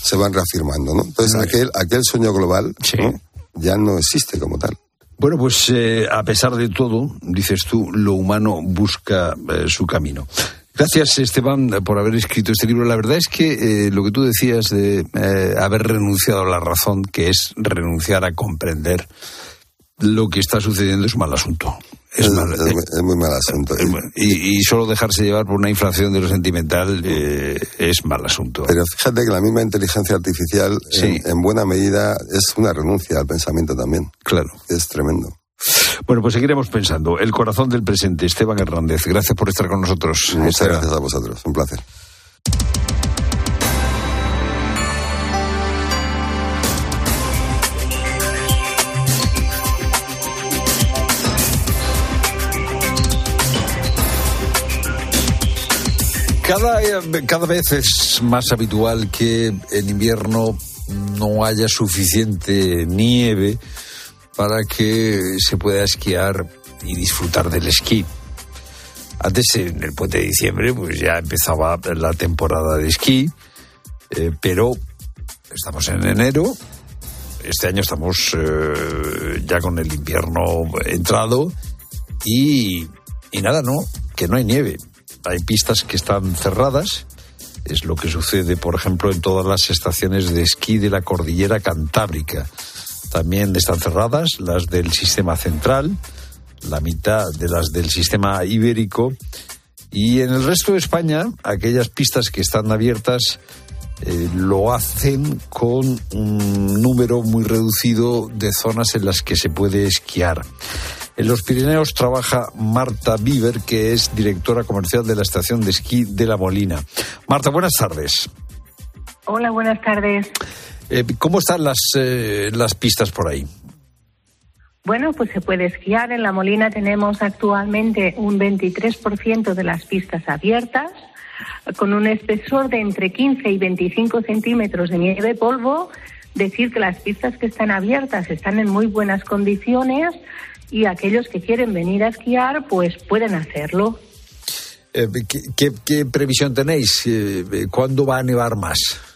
se van reafirmando, ¿no? Entonces, aquel, aquel sueño global sí. ¿no? ya no existe como tal. Bueno, pues eh, a pesar de todo, dices tú, lo humano busca eh, su camino. Gracias, Esteban, por haber escrito este libro. La verdad es que eh, lo que tú decías de eh, haber renunciado a la razón, que es renunciar a comprender lo que está sucediendo, es un mal asunto. Es, es, mal, es, eh, es muy mal asunto. Y, y, solo dejarse llevar por una inflación de lo sentimental eh, es mal asunto. Pero fíjate que la misma inteligencia artificial, sí. en, en, buena medida, es una renuncia al pensamiento también. Claro. Es tremendo. Bueno, pues seguiremos pensando. El corazón del presente, Esteban Hernández. Gracias por estar con nosotros. Muchas gracias a vosotros. Un placer. Cada, cada vez es más habitual que en invierno no haya suficiente nieve para que se pueda esquiar y disfrutar del esquí. Antes, en el puente de diciembre, pues ya empezaba la temporada de esquí, eh, pero estamos en enero, este año estamos eh, ya con el invierno entrado y, y nada, ¿no? Que no hay nieve. Hay pistas que están cerradas, es lo que sucede, por ejemplo, en todas las estaciones de esquí de la cordillera cantábrica también están cerradas, las del sistema central, la mitad de las del sistema ibérico. Y en el resto de España, aquellas pistas que están abiertas eh, lo hacen con un número muy reducido de zonas en las que se puede esquiar. En los Pirineos trabaja Marta Bieber, que es directora comercial de la estación de esquí de La Molina. Marta, buenas tardes. Hola, buenas tardes. Eh, ¿Cómo están las, eh, las pistas por ahí? Bueno, pues se puede esquiar. En La Molina tenemos actualmente un 23% de las pistas abiertas, con un espesor de entre 15 y 25 centímetros de nieve polvo. Decir que las pistas que están abiertas están en muy buenas condiciones y aquellos que quieren venir a esquiar, pues pueden hacerlo. Eh, ¿qué, qué, qué previsión tenéis? Eh, ¿Cuándo va a nevar más?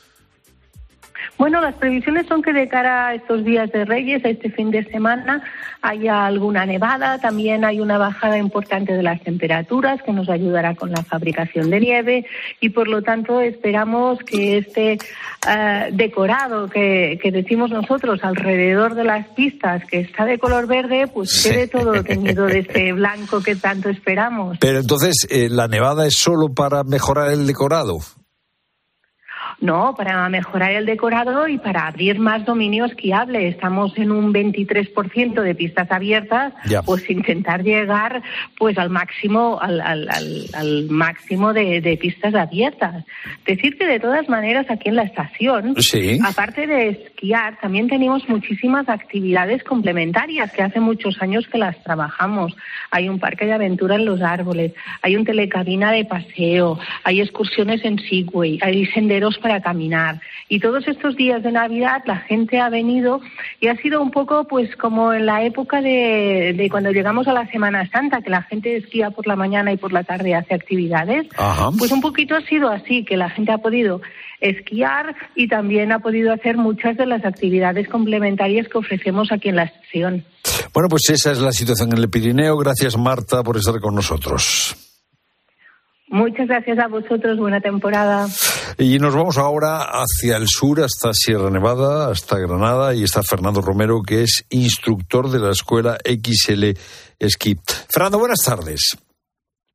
Bueno, las previsiones son que de cara a estos días de Reyes, a este fin de semana, haya alguna nevada. También hay una bajada importante de las temperaturas que nos ayudará con la fabricación de nieve y, por lo tanto, esperamos que este eh, decorado que, que decimos nosotros alrededor de las pistas, que está de color verde, pues quede todo teñido de este *laughs* blanco que tanto esperamos. Pero entonces, eh, ¿la nevada es solo para mejorar el decorado? No, para mejorar el decorado y para abrir más dominio esquiable. Estamos en un 23% de pistas abiertas, Ya. pues intentar llegar pues al máximo, al, al- al- al máximo de, de pistas abiertas. Decir que de todas maneras aquí en la estación, Sí. aparte de esquiar, también tenemos muchísimas actividades complementarias que hace muchos años que las trabajamos. Hay un parque de aventura en los árboles, hay un telecabina de paseo, hay excursiones en Segway, hay senderos para caminar. Y todos estos días de Navidad la gente ha venido y ha sido un poco pues como en la época de, de cuando llegamos a la Semana Santa, que la gente esquía por la mañana y por la tarde hace actividades. Ajá. Pues un poquito ha sido así, que la gente ha podido esquiar y también ha podido hacer muchas de las actividades complementarias que ofrecemos aquí en la estación. Bueno, pues esa es la situación en el Pirineo. Gracias, Marta, por estar con nosotros. Muchas gracias a vosotros, buena temporada. Y nos vamos ahora hacia el sur, hasta Sierra Nevada, hasta Granada, y está Fernando Romero, que es instructor de la escuela XL Esquí. Fernando, buenas tardes.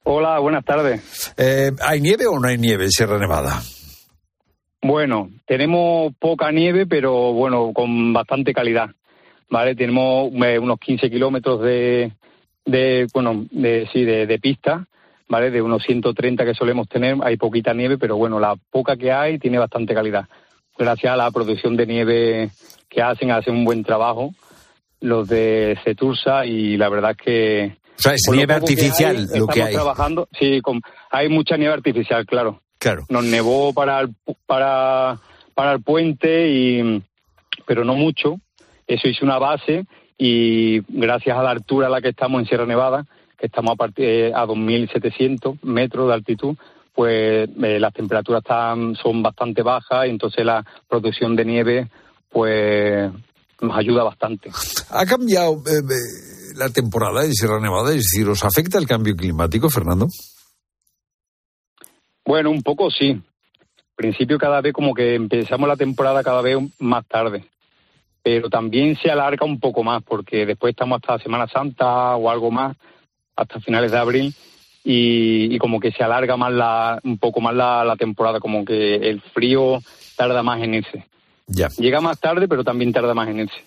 Hola, buenas tardes. Eh, ¿Hay nieve o no hay nieve en Sierra Nevada? Bueno, tenemos poca nieve, pero bueno, con bastante calidad. ¿Vale? Tenemos eh, unos 15 kilómetros de, de, bueno, de, sí, de, de pista, ¿vale? De unos 130 que solemos tener, hay poquita nieve, pero bueno, la poca que hay tiene bastante calidad. Gracias a la producción de nieve que hacen, hacen un buen trabajo los de Cetursa y la verdad es que... O sea, es nieve que artificial hay, lo que estamos hay. trabajando, sí, con- hay mucha nieve artificial, claro. Claro. Nos nevó para el, para, para el puente, y, pero no mucho. Eso hizo una base y gracias a la altura a la que estamos en Sierra Nevada, que estamos a, partir, eh, a 2.700 metros de altitud, pues eh, las temperaturas están, son bastante bajas y entonces la producción de nieve pues nos ayuda bastante. ¿Ha cambiado eh, la temporada en Sierra Nevada? Es decir, ¿os afecta el cambio climático, Fernando? Bueno, un poco sí. Al principio cada vez como que empezamos la temporada cada vez más tarde. Pero también se alarga un poco más porque después estamos hasta Semana Santa o algo más, hasta finales de abril, y, y como que se alarga más la, un poco más la, la temporada, como que el frío tarda más en irse. Ya. Llega más tarde, pero también tarda más en irse.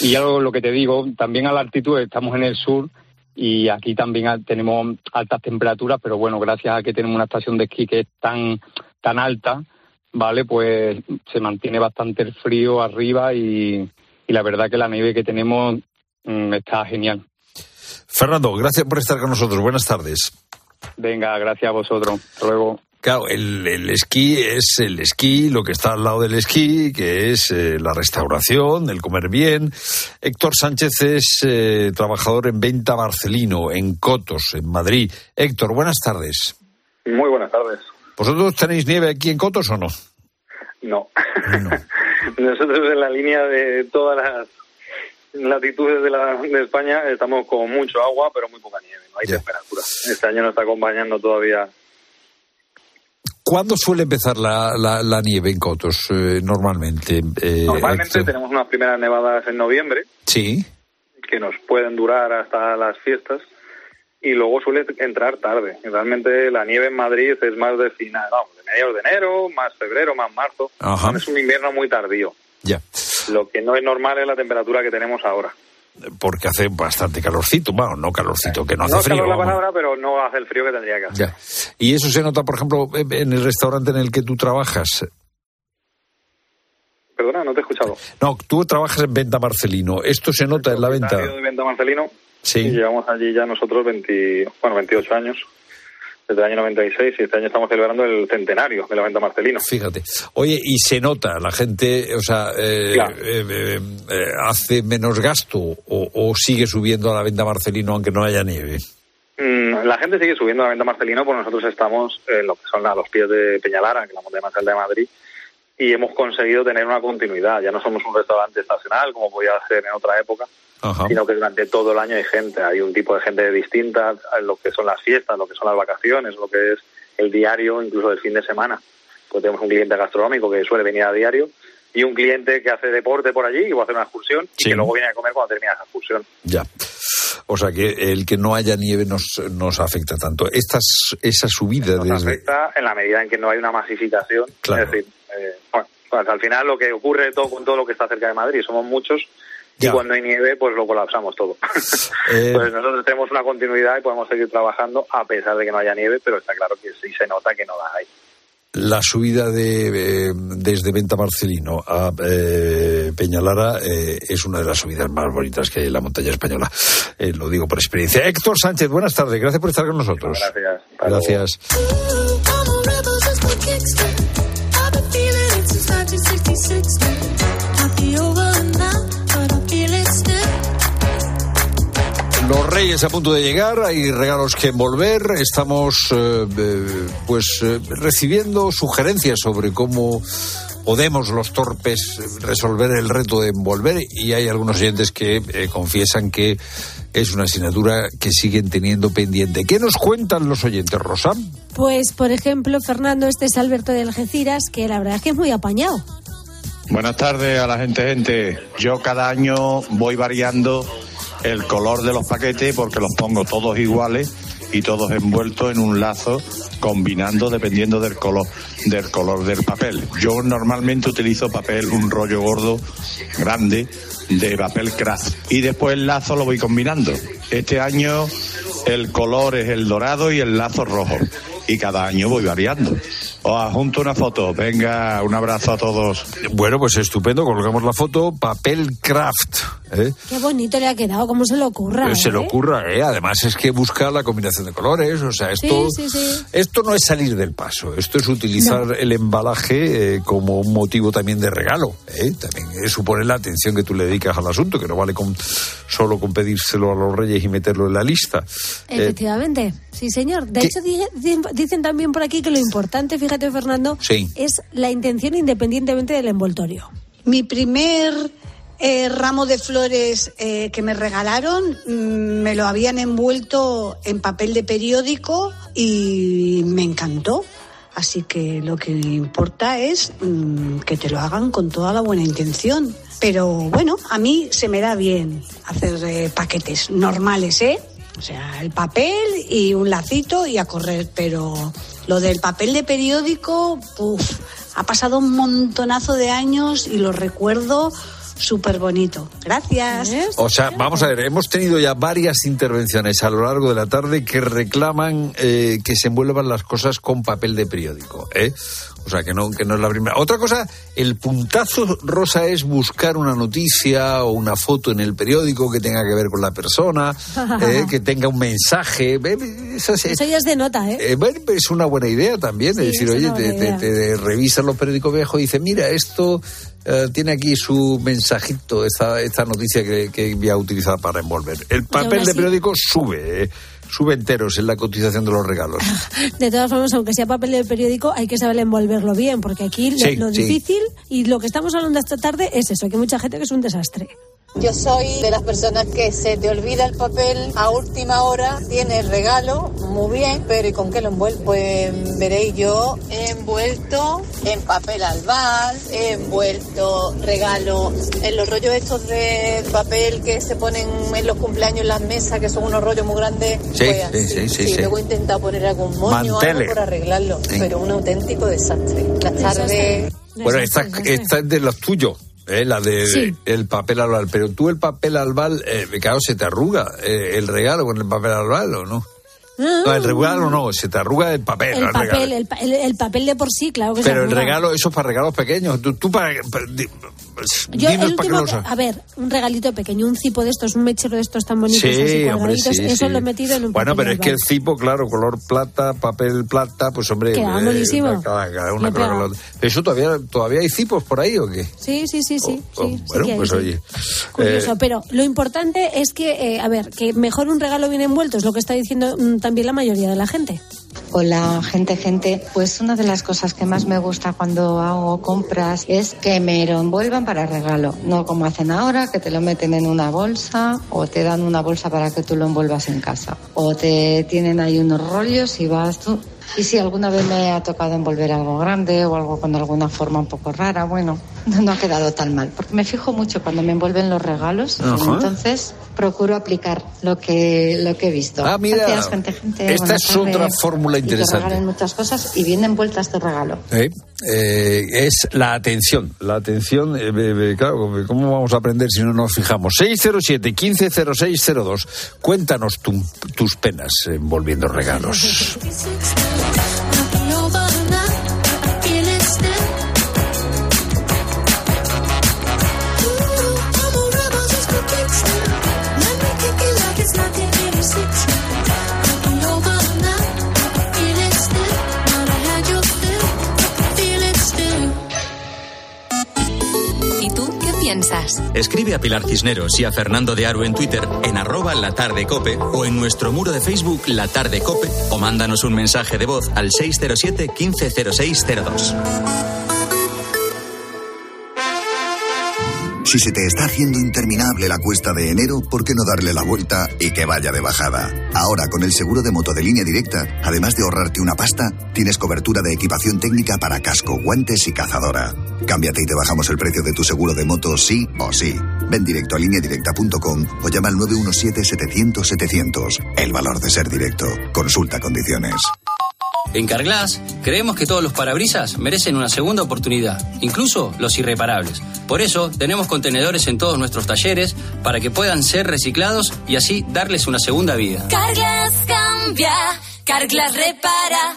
Y ya lo, que te digo, también a la altitud, estamos en el sur y aquí también tenemos altas temperaturas, pero bueno, gracias a que tenemos una estación de esquí que es tan, tan alta, ¿vale? Pues se mantiene bastante el frío arriba y, y la verdad que la nieve que tenemos mm, está genial. Fernando, gracias por estar con nosotros. Buenas tardes. Venga, gracias a vosotros. Luego. Claro, el, el esquí es el esquí, lo que está al lado del esquí, que es eh, la restauración, el comer bien. Héctor Sánchez es eh, trabajador en Venta Barcelino, en Cotos, en Madrid. Héctor, buenas tardes. Muy buenas tardes. ¿Vosotros tenéis nieve aquí en Cotos o no? No. *laughs* Nosotros en la línea de todas las latitudes de, la, de España estamos con mucho agua, pero muy poca nieve. No hay temperatura. Este año nos está acompañando todavía. ¿Cuándo suele empezar la, la- la nieve en Cotos eh, normalmente? eh, Normalmente tenemos unas primeras nevadas en noviembre Sí. que nos pueden durar hasta las fiestas y luego suele entrar tarde. Realmente la nieve en Madrid es más de final, vamos, de mediados de enero, más febrero, más marzo. Ajá. Es un invierno muy tardío. Ya. Lo que no es normal es la temperatura que tenemos ahora. porque hace bastante calorcito, bueno, no calorcito, que no hace no frío. calor la palabra, pero no hace el frío que tendría que hacer. Ya. Y eso se nota, por ejemplo, en el restaurante en el que tú trabajas. Perdona, no te he escuchado. No, tú trabajas en Venta Marcelino. ¿Esto se nota en la venta? De Venta Marcelino. Sí. Y llevamos allí ya nosotros 20, bueno, 28 años. Desde el año 96 y este año estamos celebrando el centenario de la Venta Marcelino. Fíjate. Oye, y se nota, la gente, o sea, eh, Claro. eh, eh, eh, hace menos gasto o, o sigue subiendo a la Venta Marcelino aunque no haya nieve. Mm, La gente sigue subiendo a la Venta Marcelino, pues nosotros estamos en lo que son a los pies de Peñalara, que es la montaña más alta de Madrid, y hemos conseguido tener una continuidad. Ya no somos un restaurante estacional, como podía ser en otra época, Ajá. sino que durante todo el año hay gente. Hay un tipo de gente distinta, lo que son las fiestas, lo que son las vacaciones, lo que es el diario, incluso el fin de semana. Pues tenemos un cliente gastronómico que suele venir a diario y un cliente que hace deporte por allí y va a hacer una excursión y que luego viene a comer cuando termina esa excursión. Ya. O sea que el que no haya nieve nos, nos afecta tanto. Estas, esa subida nos desde. afecta en la medida en que no hay una masificación. Claro. Es decir, eh, bueno, pues al final lo que ocurre todo con todo lo que está cerca de Madrid, somos muchos Ya. y cuando hay nieve pues lo colapsamos todo. *laughs* Eh, pues nosotros tenemos una continuidad y podemos seguir trabajando a pesar de que no haya nieve, pero está claro que sí se nota que no la hay. La subida de, eh, desde Venta Marcelino a eh, Peñalara eh, es una de las subidas más bonitas que hay en la montaña española. Eh, lo digo por experiencia. Héctor Sánchez, buenas tardes. Gracias por estar con nosotros. Gracias. Gracias. I'm Los Reyes a punto de llegar, hay regalos que envolver. Estamos eh, eh, pues eh, recibiendo sugerencias sobre cómo podemos los torpes resolver el reto de envolver y hay algunos oyentes que eh, confiesan que es una asignatura que siguen teniendo pendiente. ¿Qué nos cuentan los oyentes, Rosa? Pues, por ejemplo, Fernando, este es Alberto de Algeciras, que la verdad es que es muy apañado. Buenas tardes a la gente, gente. Yo cada año voy variando el color de los paquetes porque los pongo todos iguales y todos envueltos en un lazo combinando dependiendo del color del color del papel. Yo normalmente utilizo papel un rollo gordo grande de papel craft y después el lazo lo voy combinando. Este año el color es el dorado y el lazo rojo y cada año voy variando. Os adjunto una foto. Venga, un abrazo a todos. Bueno, pues estupendo, colgamos la foto, papel craft. ¿eh? Qué bonito le ha quedado, cómo se le ocurra. se le ¿eh? ocurra, ¿eh? Además es que busca la combinación de colores, o sea, esto, Sí, sí, sí. esto no es salir del paso, esto es utilizar No. el embalaje eh, como un motivo también de regalo, ¿eh? También eh, supone la atención que tú le dedicas al asunto, que no vale con solo con pedírselo a los reyes y meterlo en la lista. Eh, Efectivamente, sí, señor. De ¿qué- hecho, di- di- dicen también por aquí que lo importante, fíjate, Fernando, Sí. es la intención independientemente del envoltorio. Mi primer eh, ramo de flores eh, que me regalaron mm, me lo habían envuelto en papel de periódico y me encantó. Así que lo que importa es mm, que te lo hagan con toda la buena intención. Pero bueno, a mí se me da bien hacer eh, paquetes normales, ¿eh? O sea, el papel y un lacito y a correr, pero lo del papel de periódico, uf, ha pasado un montonazo de años y lo recuerdo súper bonito. Gracias. O sea, vamos a ver, hemos tenido ya varias intervenciones a lo largo de la tarde que reclaman eh, que se envuelvan las cosas con papel de periódico, ¿eh? O sea, que no, que no es la primera. Otra cosa, el puntazo rosa es buscar una noticia o una foto en el periódico que tenga que ver con la persona, *laughs* eh, que tenga un mensaje. eh, Eso ya es de nota, ¿eh? eh, bueno, pues es una buena idea también. Sí, es decir, oye, te, te- te revisas los periódicos viejos y dices, mira, esto eh, tiene aquí su mensajito, esta, esta noticia que, que voy a utilizar para envolver. El papel de periódico sube, eh, sube enteros en la cotización de los regalos. *laughs* De todas formas, aunque sea papel de periódico, hay que saber envolverlo bien, porque aquí lo- Sí, lo sí. difícil y lo que estamos hablando esta tarde es eso, que hay mucha gente que es un desastre. Yo soy de las personas que se te olvida el papel a última hora, tiene el regalo, muy bien, pero ¿y con qué lo envuelvo? Pues veréis, yo he envuelto en papel albal, he envuelto regalo en los rollos estos de papel que se ponen en los cumpleaños en las mesas, que son unos rollos muy grandes. Sí, pues sí, así. sí, sí, sí. luego he intentado poner algún moño algo por arreglarlo, Sí. pero un auténtico desastre. Las tardes... Bueno, esta, esta es de los tuyos. Eh, la de Sí. el papel albal. Pero tú el papel albal, eh, claro, se te arruga eh, el regalo con el papel albal, ¿o no? No, el regalo no, se te arruga el papel. El no el papel, el, el- el papel de por sí, claro que se Pero el regalo, eso es para regalos pequeños. Tú, tú para, Yo dinos el último, que- a ver, un regalito pequeño, un cipo de estos, un mechero de estos tan bonitos, Sí, así hombre, sí, eso sí. lo he metido en un Bueno, pero es que el cipo, claro, color plata, papel plata, pues hombre. Queda buenísimo. Cada, cada una. ¿Pero eso todavía, todavía hay cipos por ahí o qué? Sí, sí, sí, sí. Oh, sí, sí bueno, pues oye. Curioso, eh, pero lo importante es que, eh, a ver, que mejor un regalo bien envuelto, es lo que está diciendo mm, también la mayoría de la gente. Hola, gente, gente. Pues una de las cosas que más me gusta cuando hago compras es que me lo envuelvan para regalo. No como hacen ahora, que te lo meten en una bolsa o te dan una bolsa para que tú lo envuelvas en casa. O te tienen ahí unos rollos y vas tú. Y si alguna vez me ha tocado envolver algo grande o algo con alguna forma un poco rara, bueno, no ha quedado tan mal. Porque me fijo mucho cuando me envuelven los regalos. Ajá. Entonces procuro aplicar lo que, lo que he visto. Ah, mira, Gracias, gente, gente. esta Buenas es otra fórmula Y que interesante. regalen muchas cosas y bien envuelta este regalo. eh, eh, es la atención. La atención, eh, eh, eh, claro, ¿cómo vamos a aprender si no nos fijamos? 607-150602. Cuéntanos tu- tus penas envolviendo regalos. *laughs* Escribe a Pilar Cisneros y a Fernando de Aro en Twitter en arroba la tarde cope o en nuestro muro de Facebook La Tarde Cope o mándanos un mensaje de voz al 607 150602. Si se te está haciendo interminable la cuesta de enero, ¿por qué no darle la vuelta y que vaya de bajada? Ahora, con el seguro de moto de línea directa, además de ahorrarte una pasta, tienes cobertura de equipación técnica para casco, guantes y cazadora. Cámbiate y te bajamos el precio de tu seguro de moto sí o sí. Ven directo a lineadirecta.com o llama al 917-700-700. El valor de ser directo. Consulta condiciones. En Carglass creemos que todos los parabrisas merecen una segunda oportunidad, incluso los irreparables. Por eso tenemos contenedores en todos nuestros talleres para que puedan ser reciclados y así darles una segunda vida. Carglass cambia, Carglass repara.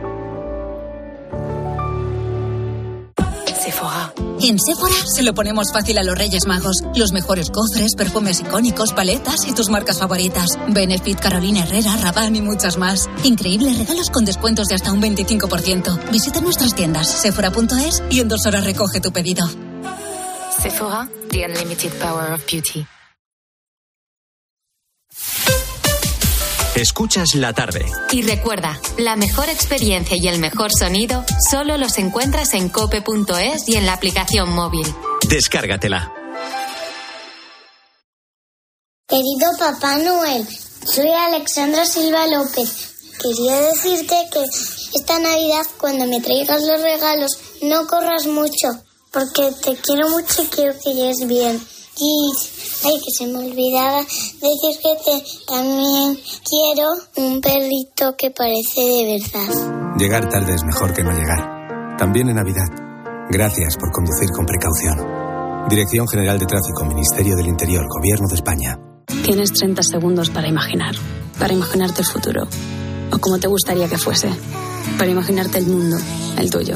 En Sephora se lo ponemos fácil a los Reyes Magos. Los mejores cofres, perfumes icónicos, paletas y tus marcas favoritas. Benefit, Carolina Herrera, Rabanne y muchas más. Increíbles regalos con descuentos de hasta un 25%. Visita nuestras tiendas sephora.es y en dos horas recoge tu pedido. Sephora, the unlimited power of beauty. Escuchas la tarde. Y recuerda, la mejor experiencia y el mejor sonido solo los encuentras en cope.es y en la aplicación móvil. Descárgatela. Querido Papá Noel, soy Alexandra Silva López. Quería decirte que esta Navidad, cuando me traigas los regalos, no corras mucho, porque te quiero mucho y quiero que llegues bien. Y, ay, que se me olvidaba decir que te, también quiero un perrito que parece de verdad. Llegar tarde es mejor que no llegar. También en Navidad. Gracias por conducir con precaución. Dirección General de Tráfico, Ministerio del Interior, Gobierno de España. Tienes 30 segundos para imaginar, para imaginarte el futuro, o como te gustaría que fuese, para imaginarte el mundo, el tuyo,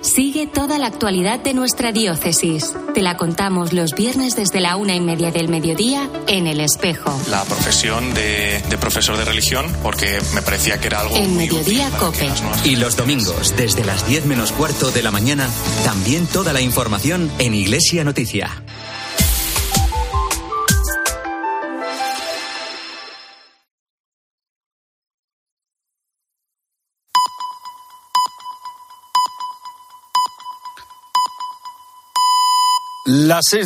Sigue toda la actualidad de nuestra diócesis. Te la contamos los viernes desde la una y media del mediodía en El Espejo. La profesión de, de profesor de religión, porque me parecía que era algo. En muy Mediodía útil Cope. Y los domingos, desde las 10 menos cuarto de la mañana, también toda la información en Iglesia Noticia. Las seis